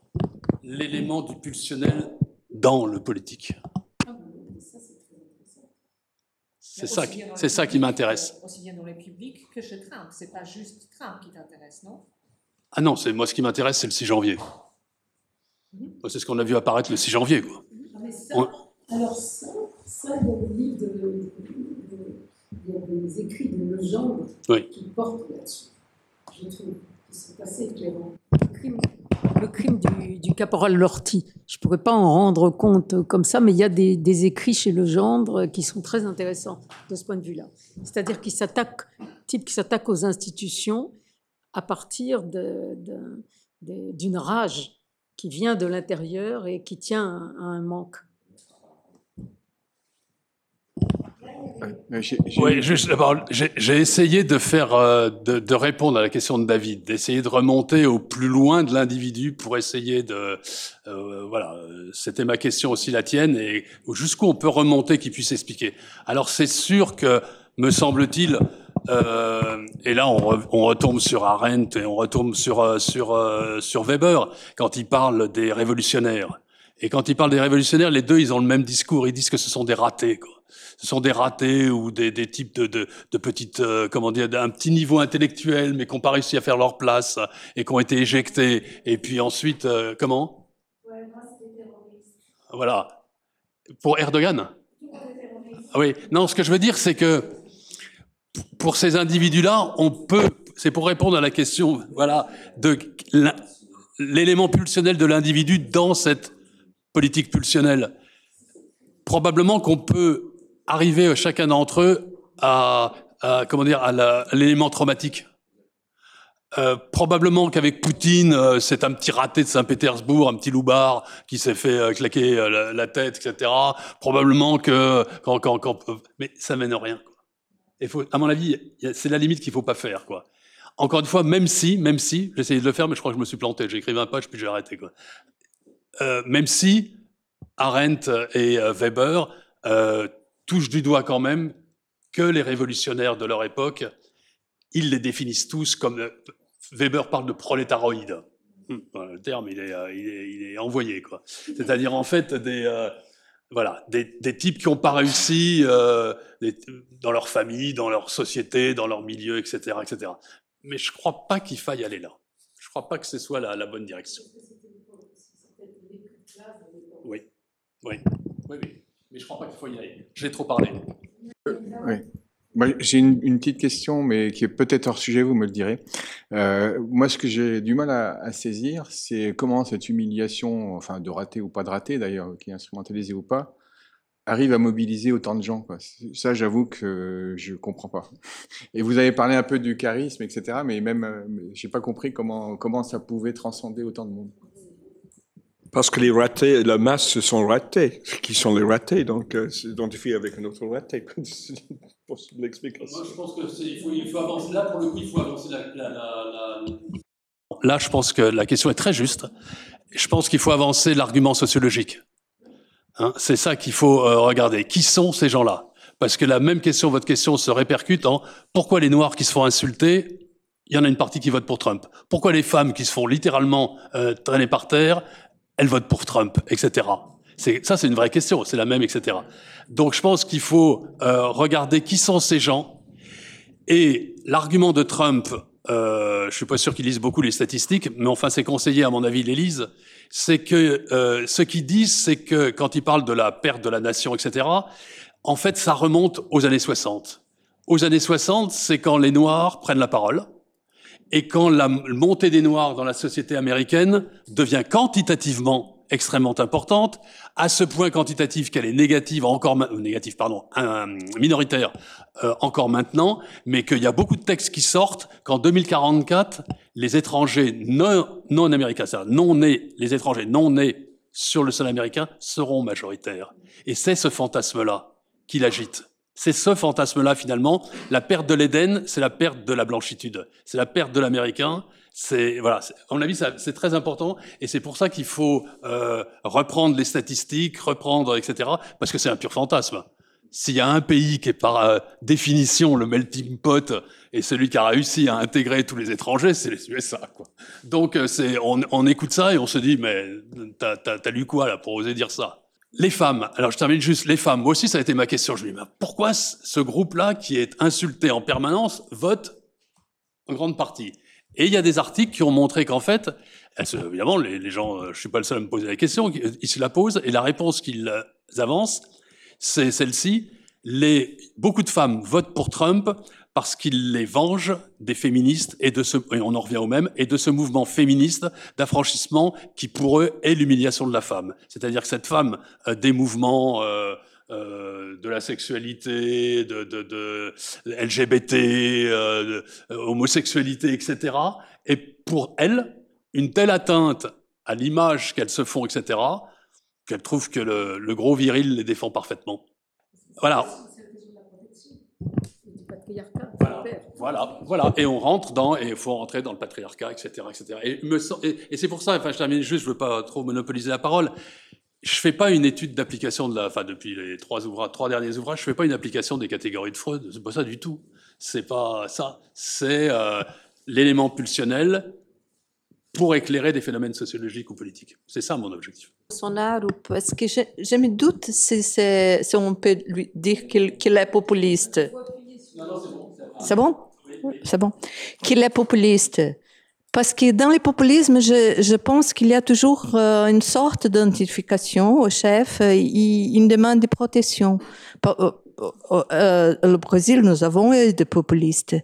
S2: l'élément du pulsionnel dans le politique. C'est ça, qui- c'est ça qui m'intéresse.
S7: Aussi bien dans le public que chez Trump. C'est pas juste Trump qui t'intéresse, non?
S2: Ah non, c'est moi ce qui m'intéresse, c'est le 6 janvier. Moi, C'est ce qu'on a vu apparaître le 6 janvier. Quoi.
S8: Mais ça,
S2: On-
S8: alors ça, ça, il y a des livres, de, de- il y a des écrits de Legendre
S2: Oui.
S8: qui portent là-dessus, je trouve, qui sont assez éclairants.
S5: Le crime, le crime du, du caporal Lorty. Je ne pourrais pas en rendre compte comme ça, mais il y a des, des écrits chez Legendre qui sont très intéressants de ce point de vue-là. C'est-à-dire qu'il s'attaque, type qui s'attaque aux institutions à partir de- de- de- d'une rage qui vient de l'intérieur et qui tient à, un manque.
S9: Euh,
S2: Oui, juste d'abord, j'ai essayé de faire, euh, de, de répondre à la question de David, d'essayer de remonter au plus loin de l'individu pour essayer de, euh, voilà, c'était ma question aussi la tienne, et jusqu'où on peut remonter qui puisse expliquer. Alors c'est sûr que, me semble-t-il, euh, et là on, re- on retombe sur Arendt et on retombe sur euh, sur euh, sur Weber quand il parle des révolutionnaires. Et quand il parle des révolutionnaires, les deux ils ont le même discours, ils disent que ce sont des ratés. Quoi ce sont des ratés ou des, des types de, de, de petites, euh, comment dire, d'un petit niveau intellectuel, mais qui n'ont pas réussi à faire leur place et qui ont été éjectés. Et puis ensuite, euh, comment? Voilà. Pour Erdogan? Ah Oui. Non, ce que je veux dire, c'est que pour ces individus-là, on peut, c'est pour répondre à la question, voilà, de l'élément pulsionnel de l'individu dans cette politique pulsionnelle. Probablement qu'on peut arriver chacun d'entre eux à, comment dire à l'élément traumatique. Euh, probablement qu'avec Poutine, euh, c'est un petit raté de Saint-Pétersbourg, un petit loupard qui s'est fait euh, claquer la, tête, etc. Probablement que mais ça mène rien. À mon avis, c'est la limite qu'il faut pas faire. Quoi. Encore une fois, même si, même si, j'ai essayé de le faire, mais je crois que je me suis planté. J'ai écrit 20 pages, puis j'ai arrêté. Quoi. Euh, même si Arendt et euh, Weber euh, touchent du doigt quand même que les révolutionnaires de leur époque, ils les définissent tous comme... Weber parle de prolétaroïdes. Hum, le terme, il est, il est, il est envoyé, quoi. C'est-à-dire, en fait, des, voilà, des, types qui n'ont pas réussi euh, dans leur famille, dans leur société, dans leur milieu, etc., etc. Mais je ne crois pas qu'il faille aller là. Je ne crois pas que ce soit la, bonne direction. Oui, oui, oui, oui. Mais je ne crois pas qu'il faut y aller. J'ai trop parlé.
S9: Oui. Moi, J'ai une, petite question, mais qui est peut-être hors sujet, vous me le direz. Euh, moi, ce que j'ai du mal à, saisir, c'est comment cette humiliation, enfin de rater ou pas de rater d'ailleurs, qui est instrumentalisée ou pas, arrive à mobiliser autant de gens. Ça, j'avoue que je comprends pas. Et vous avez parlé un peu du charisme, etc., mais même, euh, j'ai pas compris comment comment ça pouvait transcender autant de monde.
S6: Parce que les ratés, la masse, ce sont ratés, qui sont les ratés, donc euh, s'identifier avec un autre raté. <laughs> C'est une possible explication.
S2: Moi, je pense qu'il faut, il faut avancer. Là, pour le coup, il faut avancer la, la- la- la- Là, je pense que la question est très juste. Je pense qu'il faut avancer l'argument sociologique. Hein, c'est ça qu'il faut euh, regarder. Qui sont ces gens-là? Parce que la même question, votre question, se répercute en pourquoi les Noirs qui se font insulter, il y en a une partie qui vote pour Trump. Pourquoi les femmes qui se font littéralement euh, traîner par terre, elles votent pour Trump, etc. Ça, c'est une vraie question. C'est la même, etc. Donc, je pense qu'il faut euh, regarder qui sont ces gens. Et l'argument de Trump, euh, je suis pas sûr qu'ils lisent beaucoup les statistiques, mais enfin, ses conseillers, à mon avis, les lisent. C'est que euh, ce qu'ils disent, c'est que quand ils parlent de la perte de la nation, etc. En fait, ça remonte aux années 60. Aux années 60, c'est quand les Noirs prennent la parole et quand la montée des Noirs dans la société américaine devient quantitativement extrêmement importante, à ce point quantitatif qu'elle est négative encore euh, négative pardon un- minoritaire euh, encore maintenant, mais qu'il y a beaucoup de textes qui sortent qu'en 2044 les étrangers non non américains, c'est-à-dire non nés, les étrangers non nés sur le sol américain seront majoritaires. Et c'est ce fantasme-là qui l'agite. C'est ce fantasme-là, finalement. La perte de l'Éden, c'est la perte de la blanchitude. C'est la perte de l'Américain. C'est, voilà. À mon avis, c'est très important. Et c'est pour ça qu'il faut euh, reprendre les statistiques, reprendre, etc. Parce que c'est un pur fantasme. s'il y a un pays qui est par euh, définition le melting pot et celui qui a réussi à intégrer tous les étrangers, c'est les USA. Quoi. Donc euh, c'est, on, on, écoute ça et on se dit, mais t'as lu quoi là pour oser dire ça? Les femmes, alors je termine juste, les femmes, moi aussi ça a été ma question, je me dis, mais pourquoi ce groupe-là qui est insulté en permanence vote en grande partie? Et il y a des articles qui ont montré qu'en fait, évidemment, les, gens, euh, je suis pas le seul à me poser la question, ils se la posent et la réponse qu'ils avancent, c'est celle-ci. Les, beaucoup de femmes votent pour Trump parce qu'il les venge des féministes et de ce, et on en revient au même, et de ce mouvement féministe d'affranchissement qui pour eux est l'humiliation de la femme. C'est-à-dire que cette femme euh, des mouvements euh, euh, de la sexualité, de, de, de LGBT, euh, homosexualité, etc. Et pour elle, une telle atteinte à l'image qu'elles se font, etc., qu'elles trouvent que le, gros viril les défend parfaitement. Voilà. Voilà, voilà, Et on rentre dans, et il faut rentrer dans le patriarcat, etc., etc. Et, c'est pour ça, enfin, je termine juste, je veux pas trop monopoliser la parole. Je fais pas une étude d'application de la, enfin, depuis les trois ouvrages, trois derniers ouvrages, je fais pas une application des catégories de Freud. C'est pas ça du tout. C'est pas ça. C'est euh, l'élément pulsionnel pour éclairer des phénomènes sociologiques ou politiques. C'est ça mon objectif.
S10: Bolsonaro, parce que je, je me doute si, si, on peut lui dire qu'il qu est populiste? C'est bon C'est bon. Qu'il est populiste. Parce que dans le populisme, je, je pense qu'il y a toujours euh, une sorte d'identification au chef, et une demande de protection. Euh, le Brésil, nous avons eu des populistes.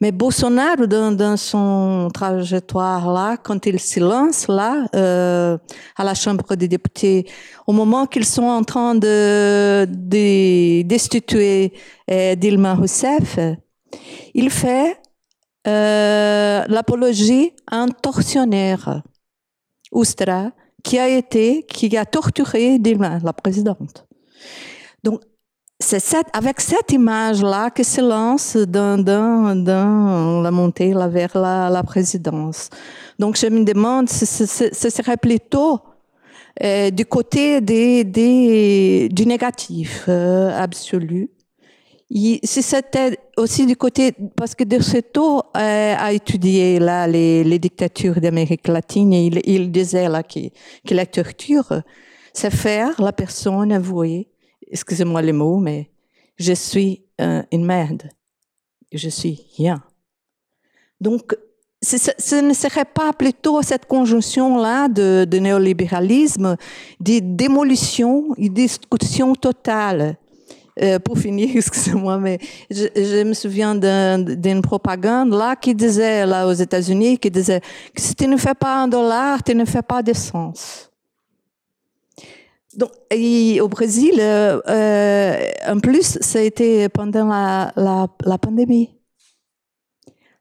S10: Mais Bolsonaro, dans, dans son trajectoire là, quand il se lance là, euh, à la Chambre des députés, au moment qu'ils sont en train de, de destituer euh, Dilma Rousseff, il fait euh, l'apologie à un tortionnaire, Oustra, qui a été, qui a torturé Dilma, la présidente. Donc, c'est avec cette image-là que se lance dans, dans, dans la montée là, vers la, la, présidence. Donc, je me demande si ce, ce serait plutôt euh, du côté des, des, du négatif euh, absolu. Si c'était aussi du côté, parce que De Soto euh, a étudié là les, dictatures d'Amérique latine et il, disait là que, que la torture, c'est faire la personne avouer excusez-moi les mots, mais je suis euh, une merde. Je suis rien. Donc, ce ne serait pas plutôt cette conjonction-là de, néolibéralisme, de démolition et destruction totale. Euh, pour finir, <laughs> excusez-moi, mais je, me souviens d'une propagande là qui disait, là aux États-Unis, qui disait que si tu ne fais pas un dollar, tu ne fais pas d'essence. Donc, et au Brésil, euh, euh, en plus, ça a été pendant la, pandémie.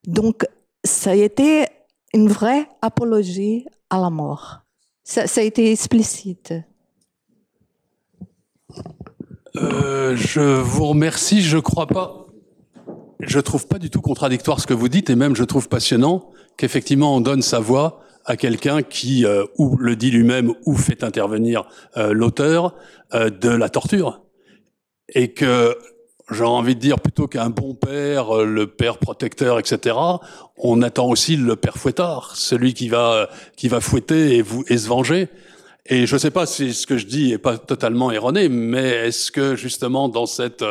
S10: Donc, ça a été une vraie apologie à la mort. Ça a été explicite.
S2: Euh, je vous remercie. Je crois pas. Je trouve pas du tout contradictoire ce que vous dites, et même je trouve passionnant qu'effectivement on donne sa voix à quelqu'un qui euh, ou le dit lui-même ou fait intervenir euh, l'auteur euh, de la torture. Et que j'aurais envie de dire plutôt qu'un bon père, euh, le père protecteur, etc. On attend aussi le père fouettard, celui qui va qui va fouetter et vous et se venger. Et je ne sais pas si ce que je dis est pas totalement erroné, mais est-ce que justement dans cette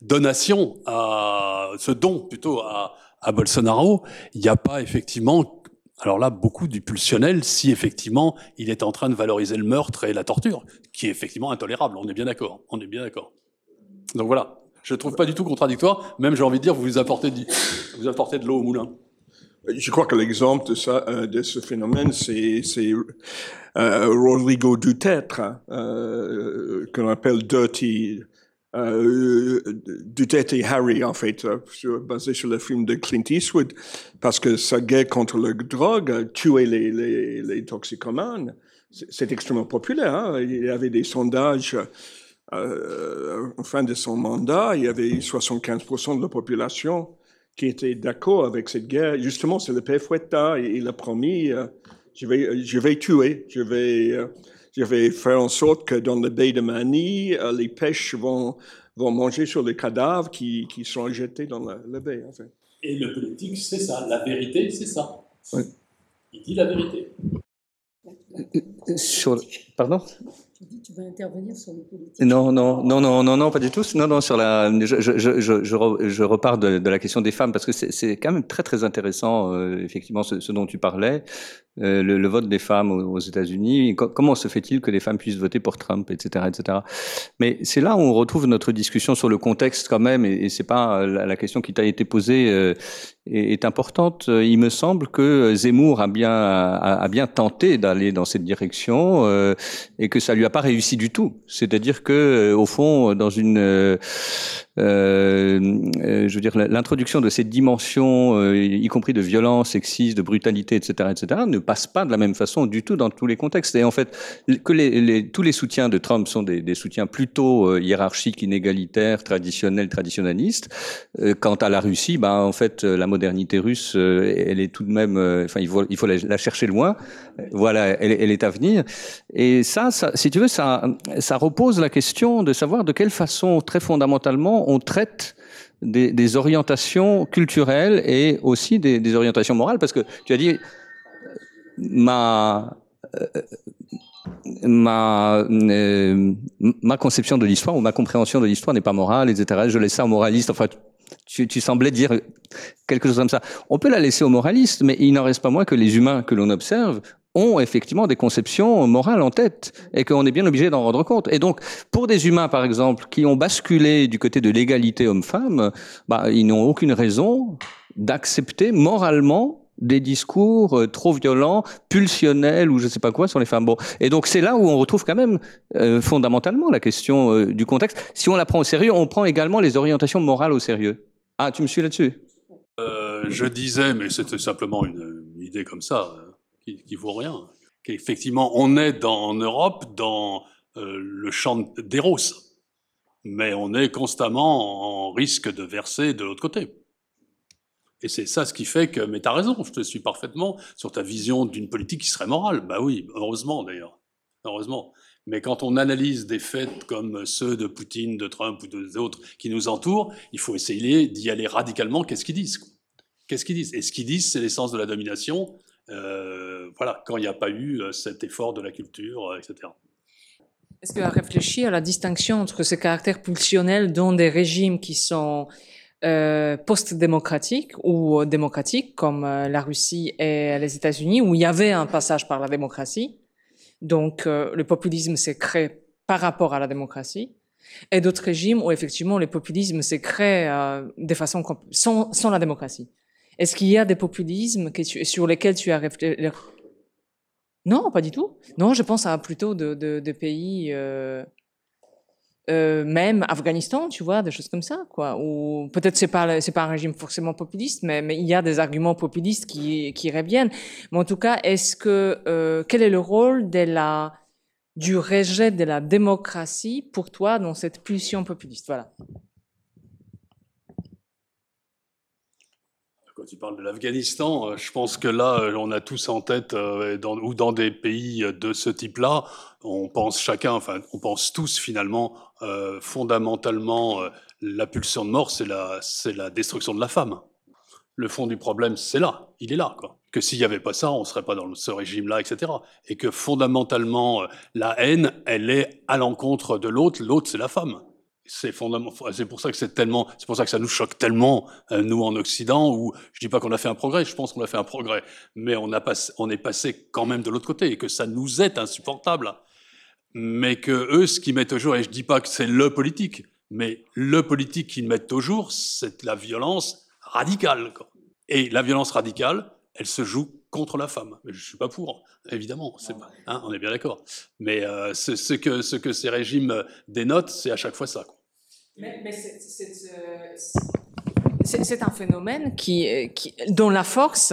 S2: donation, à ce don plutôt à, à Bolsonaro, il n'y a pas effectivement alors là, beaucoup du pulsionnel, si effectivement il est en train de valoriser le meurtre et la torture, qui est effectivement intolérable. On est bien d'accord. On est bien d'accord. Donc voilà. Je ne trouve pas du tout contradictoire. Même, j'ai envie de dire, vous apportez, vous apportez de l'eau au moulin.
S6: Je crois que l'exemple de euh, ce phénomène, c'est, euh, Rodrigo Duterte, hein, euh, qu'on appelle Dirty, euh, Duterte et Harry, en fait, basé sur le film de Clint Eastwood, parce que sa guerre contre la drogue, tuer les, les, les toxicomanes, c'est extrêmement populaire. Hein? Il y avait des sondages euh, en fin de son mandat, il y avait 75% de la population qui était d'accord avec cette guerre. Justement, c'est le père Fouetta, il a promis, euh, je, vais, je vais tuer, je vais... Euh, je vais faire en sorte que dans le baie de Mani, euh, les pêches vont, vont manger sur les cadavres qui, qui sont jetés dans la, la baie. En fait.
S2: Et le politique, c'est ça. La vérité, c'est ça.
S6: Oui.
S2: Il dit la vérité.
S1: Sur, pardon?
S8: Tu vas intervenir sur les politiques.
S1: Non, non, non, non, non, non, pas du tout. Non, non, sur la, je, je, je, je, je re- je repars de, la question des femmes parce que c'est quand même très, très intéressant, euh, effectivement, ce dont tu parlais, euh, le, le vote des femmes aux, aux États-Unis. Co- Comment se fait-il que les femmes puissent voter pour Trump, etc., etc. Mais c'est là où on retrouve notre discussion sur le contexte quand même, et, c'est pas euh, la, question qui t'a été posée euh, est, importante. Il me semble que Zemmour a bien, a, bien tenté d'aller dans cette direction euh, et que ça lui a pas réussi du tout. C'est-à-dire que, au fond, dans une, je veux dire, l'introduction de cette dimension, euh, y compris de violence, sexiste, de brutalité, etc., etc., ne passe pas de la même façon du tout dans tous les contextes. Et en fait, que tous les soutiens de Trump sont des, soutiens plutôt euh, hiérarchiques, inégalitaires, traditionnels, traditionnalistes. Euh, quant à la Russie, ben, en fait, euh, la modernité russe, euh, elle est tout de même, euh, enfin, il faut, la, chercher loin. Euh, Voilà, elle, est à venir. Et ça, si tu veux, ça repose la question de savoir de quelle façon, très fondamentalement, on traite des, orientations culturelles et aussi des, des orientations morales, parce que tu as dit, euh, ma, euh, ma, euh, ma conception de l'histoire ou ma compréhension de l'histoire n'est pas morale, etc. Je laisse ça aux moralistes. Enfin, tu, tu semblais dire quelque chose comme ça. On peut la laisser aux moralistes, mais il n'en reste pas moins que les humains que l'on observe ont effectivement des conceptions morales en tête et qu'on est bien obligé d'en rendre compte. Et donc, pour des humains, par exemple, qui ont basculé du côté de l'égalité homme-femme, bah, ils n'ont aucune raison d'accepter moralement des discours euh, trop violents, pulsionnels ou je sais pas quoi sur les femmes. Bon, et donc c'est là où on retrouve quand même euh, fondamentalement la question euh, du contexte. Si on la prend au sérieux, on prend également les orientations morales au sérieux. Ah, tu me suis là-dessus?
S2: Euh, je disais, mais c'était simplement une, idée comme ça, euh, qui, qui vaut rien, qu'effectivement, on est dans, en Europe dans euh, le champ d'Eros, mais on est constamment en risque de verser de l'autre côté. Et c'est ça ce qui fait que, mais t'as raison, je te suis parfaitement sur ta vision d'une politique qui serait morale. Bah oui, heureusement d'ailleurs, heureusement. Mais quand on analyse des faits comme ceux de Poutine, de Trump ou des autres qui nous entourent, il faut essayer d'y aller radicalement. Qu'est-ce qu'ils disent? Qu'est-ce qu'ils disent? Et ce qu'ils disent, c'est l'essence de la domination. Euh, voilà, quand il n'y a pas eu euh, cet effort de la culture, euh, etc.
S7: Est-ce que à réfléchir à la distinction entre ce caractère pulsionnel dans des régimes qui sont post-démocratiques ou démocratiques, comme la Russie et les États-Unis, où il y avait un passage par la démocratie, donc le populisme s'est créé par rapport à la démocratie, et d'autres régimes où effectivement le populisme s'est créé de façon sans la démocratie? Est-ce qu'il y a des populismes sur lesquels tu as réfléchi non, pas du tout. Non, je pense à plutôt de, pays, euh, euh, même Afghanistan, tu vois, des choses comme ça, quoi. Ou peut-être c'est pas c'est pas un régime forcément populiste, mais il y a des arguments populistes qui reviennent. Mais en tout cas, euh, quel est le rôle du rejet de la démocratie pour toi dans cette pulsion populiste? Voilà.
S2: Quand tu parles de l'Afghanistan, euh, je pense que là, euh, on a tous en tête, euh, ou dans des pays de ce type-là, on pense chacun, enfin, on pense tous finalement, fondamentalement, la pulsion de mort, c'est la, la destruction de la femme. Le fond du problème, c'est là, il est là, quoi. Que s'il n'y avait pas ça, on serait pas dans ce régime-là, etc. Et que fondamentalement, la haine, elle est à l'encontre de l'autre. L'autre, c'est la femme. C'est pour ça que c'est tellement, c'est pour ça que ça nous choque tellement euh, nous en Occident. Où je dis pas qu'on a fait un progrès, je pense qu'on a fait un progrès, mais on a passé, on est passé quand même de l'autre côté et que ça nous est insupportable. Mais que eux, ce qu'ils mettent au jour, et je dis pas que c'est le politique, mais le politique qu'ils mettent au jour, c'est la violence radicale. Et la violence radicale, elle se joue contre la femme. Je suis pas pour, évidemment. Pas, hein, on est bien d'accord. Mais euh, ce, que ce que ces régimes dénotent, c'est à chaque fois ça.
S7: Mais, mais c'est- euh, un phénomène qui, qui, dont la force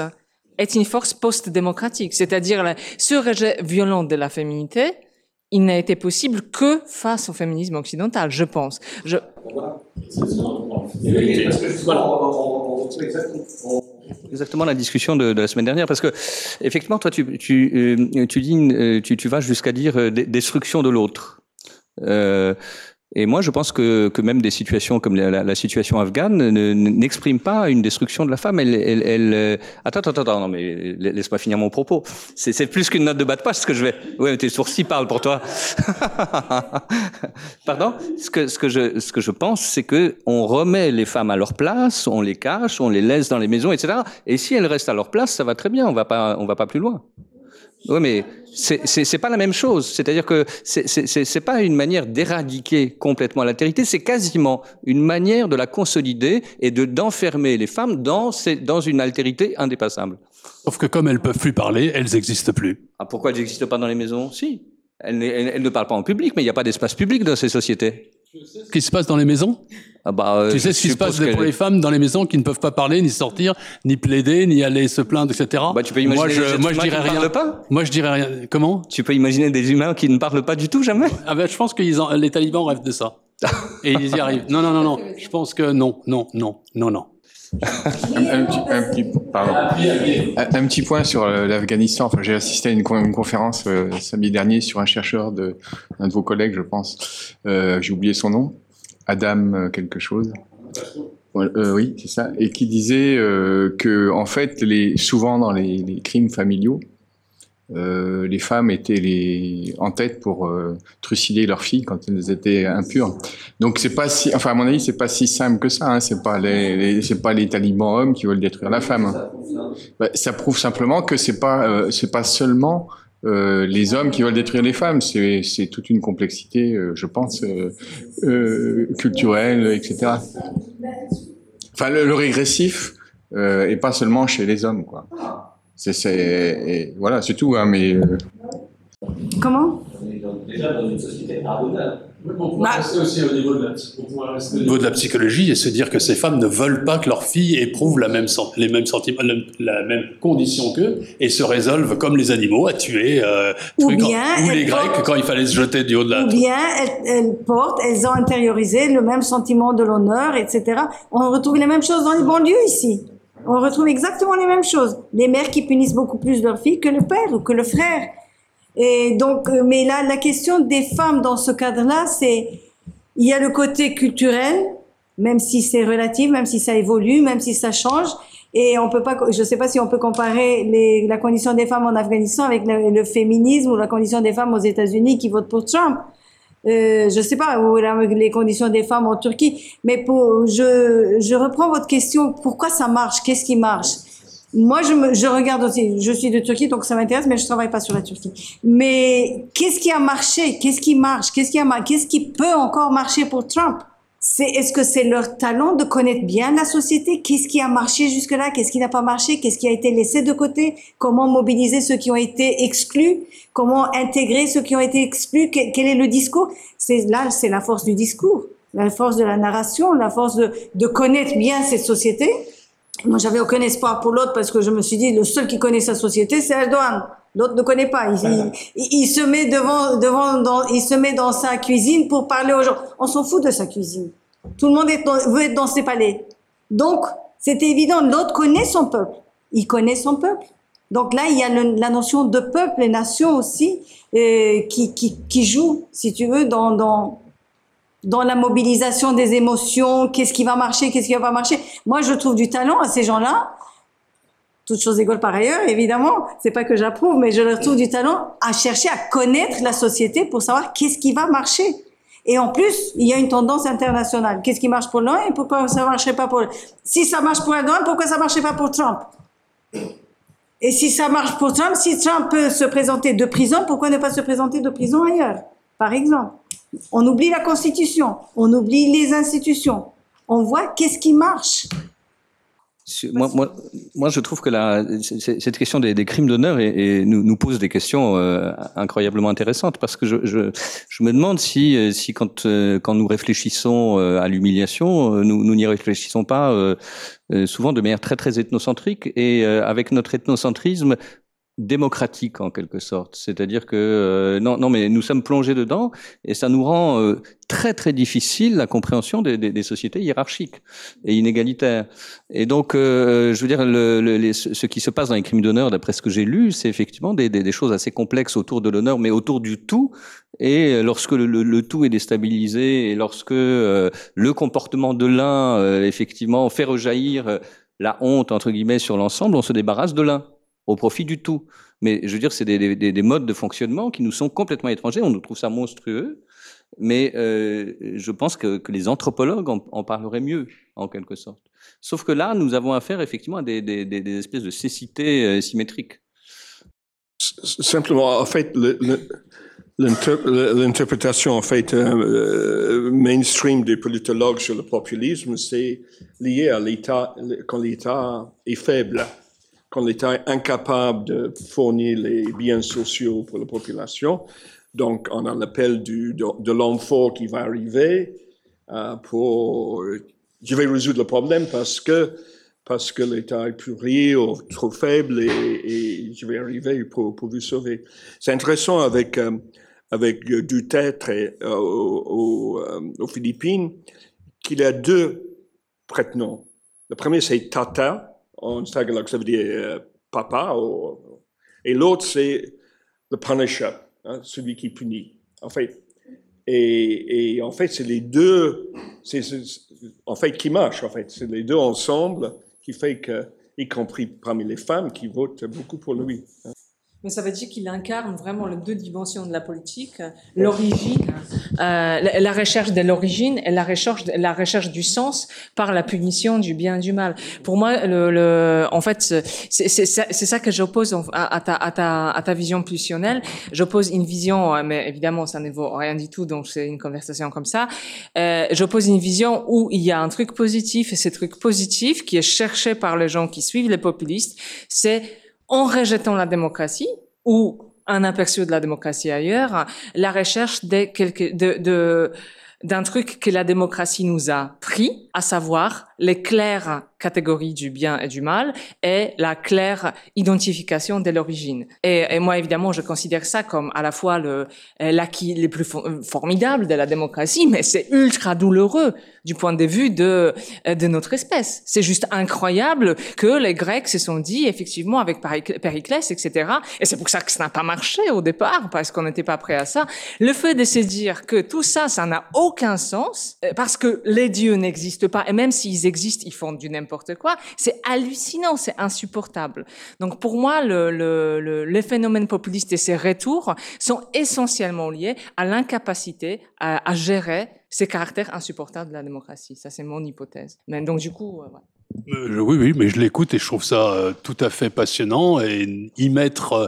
S7: est une force post-démocratique. C'est-à-dire, ce rejet violent de la féminité, il n'a été possible que face au féminisme occidental, je pense. Je,
S1: Exactement la discussion de, de la semaine dernière, parce que effectivement, toi, tu, tu, euh, tu, dis, euh, tu, tu vas jusqu'à dire euh, destruction de l'autre. Euh, Et moi, je pense que, que même des situations comme la, la- la situation afghane ne- ne- n'expriment pas une destruction de la femme. Elle, elle, elle, euh, Attends, attends, attends, non, mais la- laisse-moi finir mon propos. C'est c'est plus qu'une note de bas de page, ce que je vais. Ouais, mais tes sourcils parlent pour toi. <laughs> Pardon? Ce que, ce, que je, ce que je pense, c'est que on remet les femmes à leur place, on les cache, on les laisse dans les maisons, etc. Et si elles restent à leur place, ça va très bien, on va pas, on va pas plus loin. Oui, mais c'est pas la même chose. C'est-à-dire que c'est pas une manière d'éradiquer complètement l'altérité. C'est quasiment une manière de la consolider et de d'enfermer les femmes dans ces, dans une altérité indépassable.
S2: Sauf que comme elles peuvent plus parler, elles n'existent plus.
S1: Ah, pourquoi elles n'existent pas dans les maisons? Si. Elles, elles- elles ne parlent pas en public, mais il n'y a pas d'espace public dans ces sociétés.
S2: Ce qui se passe dans les maisons?
S1: Ah bah, euh,
S2: Tu sais ce qui se passe pour les femmes dans les maisons qui ne peuvent pas parler, ni sortir, ni plaider, ni aller se plaindre, etc.
S1: Bah, tu peux imaginer
S2: moi,
S1: des
S2: je,
S1: êtres
S2: moi, je
S1: humains
S2: dirais
S1: qui ne
S2: rien.
S1: parlent pas
S2: Moi, je dirais rien. Comment?
S1: Tu peux imaginer des humains qui ne parlent pas du tout, jamais?
S2: Ah ben, Je pense que ils en- les talibans rêvent de ça. Et ils y arrivent. Non, non, non, non. Je pense que non, non, non, non, non.
S9: Un, un petit, un petit- pardon. Un, un petit point sur euh, l'Afghanistan. Enfin, j'ai assisté à une, con- une conférence euh, samedi dernier sur un chercheur de un de vos collègues, je pense. Euh, j'ai oublié son nom. Adam euh, quelque chose. Euh, oui, c'est ça. Et qui disait euh, que en fait, souvent dans les, crimes familiaux, les femmes étaient les, en tête pour trucider leurs filles quand elles étaient impures. Donc c'est pas si, enfin à mon avis c'est pas si simple que ça. Hein. C'est pas les, c'est pas les talibans hommes qui veulent détruire la femme. hein. Bah, ça prouve simplement que c'est pas c'est pas seulement euh, les hommes qui veulent détruire les femmes. C'est toute une complexité, euh, je pense, euh, euh, culturelle, etc. Enfin le, le régressif euh, et pas seulement chez les hommes quoi. C'est voilà c'est tout hein, mais euh,
S3: Comment?
S11: Déjà dans une société
S2: On pourrait rester aussi au niveau de la, au niveau de la psychologie et se dire que ces femmes ne veulent pas que leurs filles éprouvent la même, les mêmes sentiments, la, la même condition qu'eux et se résolvent comme les animaux à tuer. euh,
S3: Ou
S2: trucs,
S3: bien
S2: ou les Grecs
S3: portent-
S2: quand il fallait se jeter du haut de la.
S3: Ou bien elles, elles portent, elles ont intériorisé le même sentiment de l'honneur, etc. On retrouve les mêmes choses dans les banlieues ici. On retrouve exactement les mêmes choses. Les mères qui punissent beaucoup plus leurs filles que le père ou que le frère. Et donc, euh, mais là, la question des femmes dans ce cadre-là, c'est, il y a le côté culturel, même si c'est relatif, même si ça évolue, même si ça change. Et on peut pas, je sais pas si on peut comparer les, la condition des femmes en Afghanistan avec le, féminisme ou la condition des femmes aux États-Unis qui votent pour Trump. Euh, je sais pas, ou les conditions des femmes en Turquie. Mais pour, je, je reprends votre question. Pourquoi ça marche? Qu'est-ce qui marche? Moi, je, me, je regarde aussi. Je suis de Turquie, donc ça m'intéresse, mais je travaille pas sur la Turquie. Mais qu'est-ce qui a marché? Qu'est-ce qui marche? Qu'est-ce qui a Qu'est-ce qui peut encore marcher pour Trump? C'est est-ce que c'est leur talent de connaître bien la société? Qu'est-ce qui a marché jusque-là? Qu'est-ce qui n'a pas marché? Qu'est-ce qui a été laissé de côté? Comment mobiliser ceux qui ont été exclus? Comment intégrer ceux qui ont été exclus? Que- Quel est le discours? C'est là, c'est la force du discours, la force de la narration, la force de, de connaître bien cette société. Moi, j'avais aucun espoir pour l'autre parce que je me suis dit, le seul qui connaît sa société, c'est Erdogan. L'autre ne connaît pas. Il, il- il se met devant, devant, dans, il se met dans sa cuisine pour parler aux gens. On s'en fout de sa cuisine. Tout le monde est dans- veut être dans ses palais. Donc, c'est évident. L'autre connaît son peuple. Il connaît son peuple. Donc là, il y a le- la notion de peuple et nation aussi euh, qui, qui, qui joue, si tu veux, dans, dans, dans la mobilisation des émotions, qu'est-ce qui va marcher, qu'est-ce qui va pas marcher. Moi, je trouve du talent à ces gens-là. Toutes choses égales par ailleurs, évidemment. C'est pas que j'approuve, mais je leur trouve du talent à chercher à connaître la société pour savoir qu'est-ce qui va marcher. Et en plus, il y a une tendance internationale. Qu'est-ce qui marche pour l'un et pourquoi ça marcherait pas pour Si ça marche pour Erdogan, pourquoi ça marcherait pas pour Trump? Et si ça marche pour Trump, si Trump peut se présenter de prison, pourquoi ne pas se présenter de prison ailleurs Par exemple? On oublie la Constitution, on oublie les institutions. On voit qu'est-ce qui marche.
S1: Moi, moi, moi, je trouve que cette question des, crimes d'honneur nous, pose des questions euh, incroyablement intéressantes parce que je, me demande si, euh, si quand, euh, quand nous réfléchissons à l'humiliation, nous n'y réfléchissons pas souvent de manière très très ethnocentrique et avec notre ethnocentrisme, démocratique en quelque sorte. C'est-à-dire que euh, non, non, mais nous sommes plongés dedans et ça nous rend euh, très très difficile la compréhension des, des, des, sociétés hiérarchiques et inégalitaires. Et donc, euh, je veux dire, le, le, ce qui se passe dans les crimes d'honneur, d'après ce que j'ai lu, c'est effectivement des, des, choses assez complexes autour de l'honneur, mais autour du tout. Et lorsque le, le tout est déstabilisé et lorsque le comportement de l'un, effectivement, fait rejaillir la honte entre guillemets sur l'ensemble, on se débarrasse de l'un au profit du tout. Mais je veux dire, c'est des, des, des, modes de fonctionnement qui nous sont complètement étrangers. On nous trouve ça monstrueux, mais euh, je pense que, les anthropologues en, en, parleraient mieux, en quelque sorte. Sauf que là, nous avons affaire effectivement à des, espèces de cécité euh, symétriques.
S6: Simplement, en fait, l'interprétation en fait euh, mainstream des politologues sur le populisme, c'est lié à l'État quand l'État est faible quand l'État est incapable de fournir les biens sociaux pour la population. Donc, on a l'appel de, de l'homme fort qui va arriver euh, pour... Je vais résoudre le problème parce que, parce que l'État est plus ou trop faible et, je vais arriver pour, vous sauver. C'est intéressant avec, euh, avec Duterte euh, aux, Philippines qu'il a deux prénoms. Le premier, c'est Tata, en tagalog, ça veut dire euh, papa, et l'autre, c'est le punisher, hein, celui qui punit, en fait. Et, et en fait, c'est les deux, c'est en fait qui marchent, en fait. C'est les deux ensemble qui fait que, y compris parmi les femmes, qui votent beaucoup pour lui. Hein.
S7: Mais ça veut dire qu'il incarne vraiment les deux dimensions de la politique, l'origine, euh, la recherche de l'origine et la recherche, la recherche du sens par la punition du bien et du mal. Pour moi, le, le en fait, c'est ça que j'oppose à, à, ta, à, ta, à ta vision pulsionnelle. J'oppose une vision, euh, mais évidemment, ça ne vaut rien du tout, donc c'est une conversation comme ça. Euh, j'oppose une vision où il y a un truc positif et ce truc positif qui est cherché par les gens qui suivent les populistes, c'est en rejetant la démocratie ou un aperçu de la démocratie ailleurs, la recherche d'un truc que la démocratie nous a pris, à savoir les claires catégories du bien et du mal et la claire identification de l'origine. Et, et, moi, évidemment, je considère ça comme à la fois le l'acquis le plus formidable de la démocratie, mais c'est ultra douloureux du point de vue de de notre espèce. C'est juste incroyable que les Grecs se sont dit effectivement avec Périclès, etc. Et c'est pour ça que ça n'a pas marché au départ parce qu'on n'était pas prêt à ça. Le fait de se dire que tout ça, ça n'a aucun sens parce que les dieux n'existent pas et même s'ils existent, ils font du n'importe quoi. C'est hallucinant, c'est insupportable. Donc pour moi, le, le, les phénomènes populistes et ces retours sont essentiellement liés à l'incapacité à, à, gérer ces caractères insupportables de la démocratie. Ça, c'est mon hypothèse. Mais donc du coup, euh, ouais.
S2: Euh, oui, oui, mais je l'écoute et je trouve ça euh, tout à fait passionnant. Et y mettre, euh,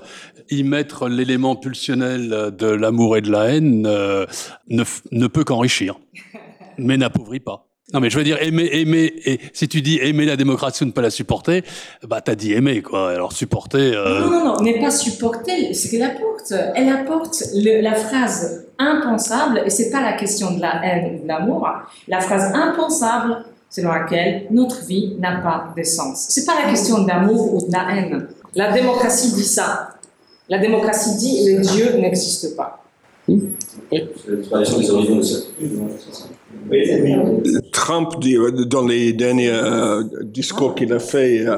S2: y mettre l'élément pulsionnel de l'amour et de la haine ne, ne peut qu'enrichir, <laughs> mais n'appauvrit pas. Non, mais je veux dire, aimer, aimer, et si tu dis aimer la démocratie ou ne pas la supporter, bah, t'as dit aimer, quoi. Alors, supporter. Euh...
S8: Non, non, non, n'est pas supporter ce qu'elle apporte. Elle apporte la phrase impensable, et c'est pas la question de la haine ou de l'amour, la phrase impensable selon laquelle notre vie n'a pas de sens. C'est pas la question d'amour ou de la haine. La démocratie dit ça. La démocratie dit le Dieu n'existe pas.
S11: Oui.
S6: Trump, dans les derniers euh, discours qu'il a fait euh,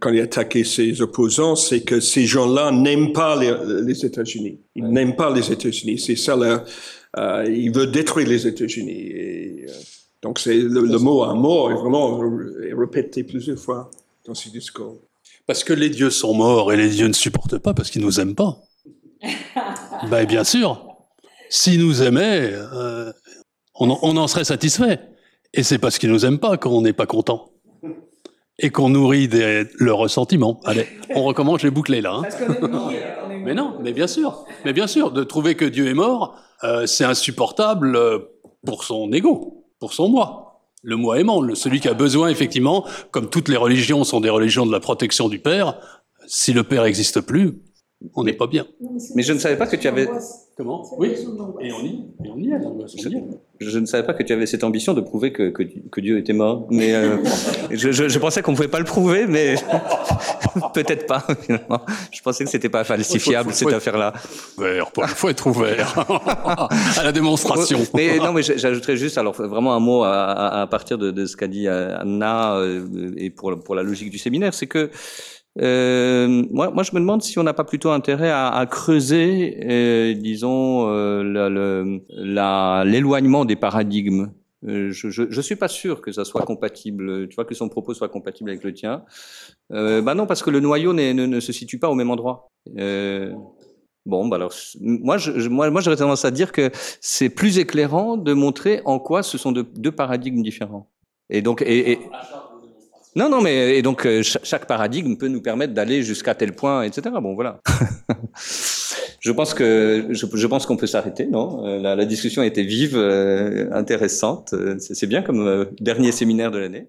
S6: quand il a attaqué ses opposants, c'est que ces gens-là n'aiment pas les, États-Unis. Ils ouais. n'aiment pas les États-Unis. C'est ça, là, euh, il veut détruire les États-Unis. Euh, donc, c'est le, le, mot à mort est vraiment répété plusieurs fois dans ses discours.
S2: Parce que les dieux sont morts et les dieux ne supportent pas parce qu'ils nous aiment pas. <laughs> ben, bien sûr. S'ils nous aimaient, euh, on, on, en serait satisfait. Et c'est parce qu'ils nous aiment pas qu'on n'est pas content. Et qu'on nourrit des, le ressentiment. Allez, on recommence, j'ai bouclé là. Hein. mais non, mais bien sûr. Mais bien sûr, de trouver que Dieu est mort, euh, c'est insupportable euh, pour son ego, pour son moi. Le moi aimant, celui qui a besoin, effectivement, comme toutes les religions sont des religions de la protection du Père, si le Père n'existe plus, on n'est pas bien.
S1: Mais je ne savais pas que tu avais.
S2: Comment Oui. Et on y, et on y est.
S1: Je, je, ne savais pas que tu avais cette ambition de prouver que, que, que Dieu était mort. Mais euh... <laughs> je, je, je pensais qu'on pouvait pas le prouver, mais <laughs> peut-être pas. Finalement. Je pensais que c'était pas falsifiable cette affaire-là.
S2: Une fois être ouvert <laughs> à la démonstration.
S1: mais non, mais j'ajouterais juste alors vraiment un mot à, à partir de, de ce qu'a dit Anna euh, et pour pour la logique du séminaire, c'est que euh, moi, moi, je me demande si on n'a pas plutôt intérêt à, à creuser, euh, disons, euh, l'éloignement des paradigmes. Euh, je, je, suis pas sûr que ça soit compatible. Tu vois que son propos soit compatible avec le tien. Euh, bah non, parce que le noyau ne, ne, se situe pas au même endroit. Euh, bon, bah alors, moi, je, moi, moi, j'aurais tendance à dire que c'est plus éclairant de montrer en quoi ce sont deux paradigmes différents. Et donc, et, et non, non, mais et donc euh, chaque paradigme peut nous permettre d'aller jusqu'à tel point, etc. Bon, voilà. <laughs> je pense que je, pense qu'on peut s'arrêter, non? Euh, la, discussion était vive, euh, intéressante. C'est bien comme dernier séminaire de l'année.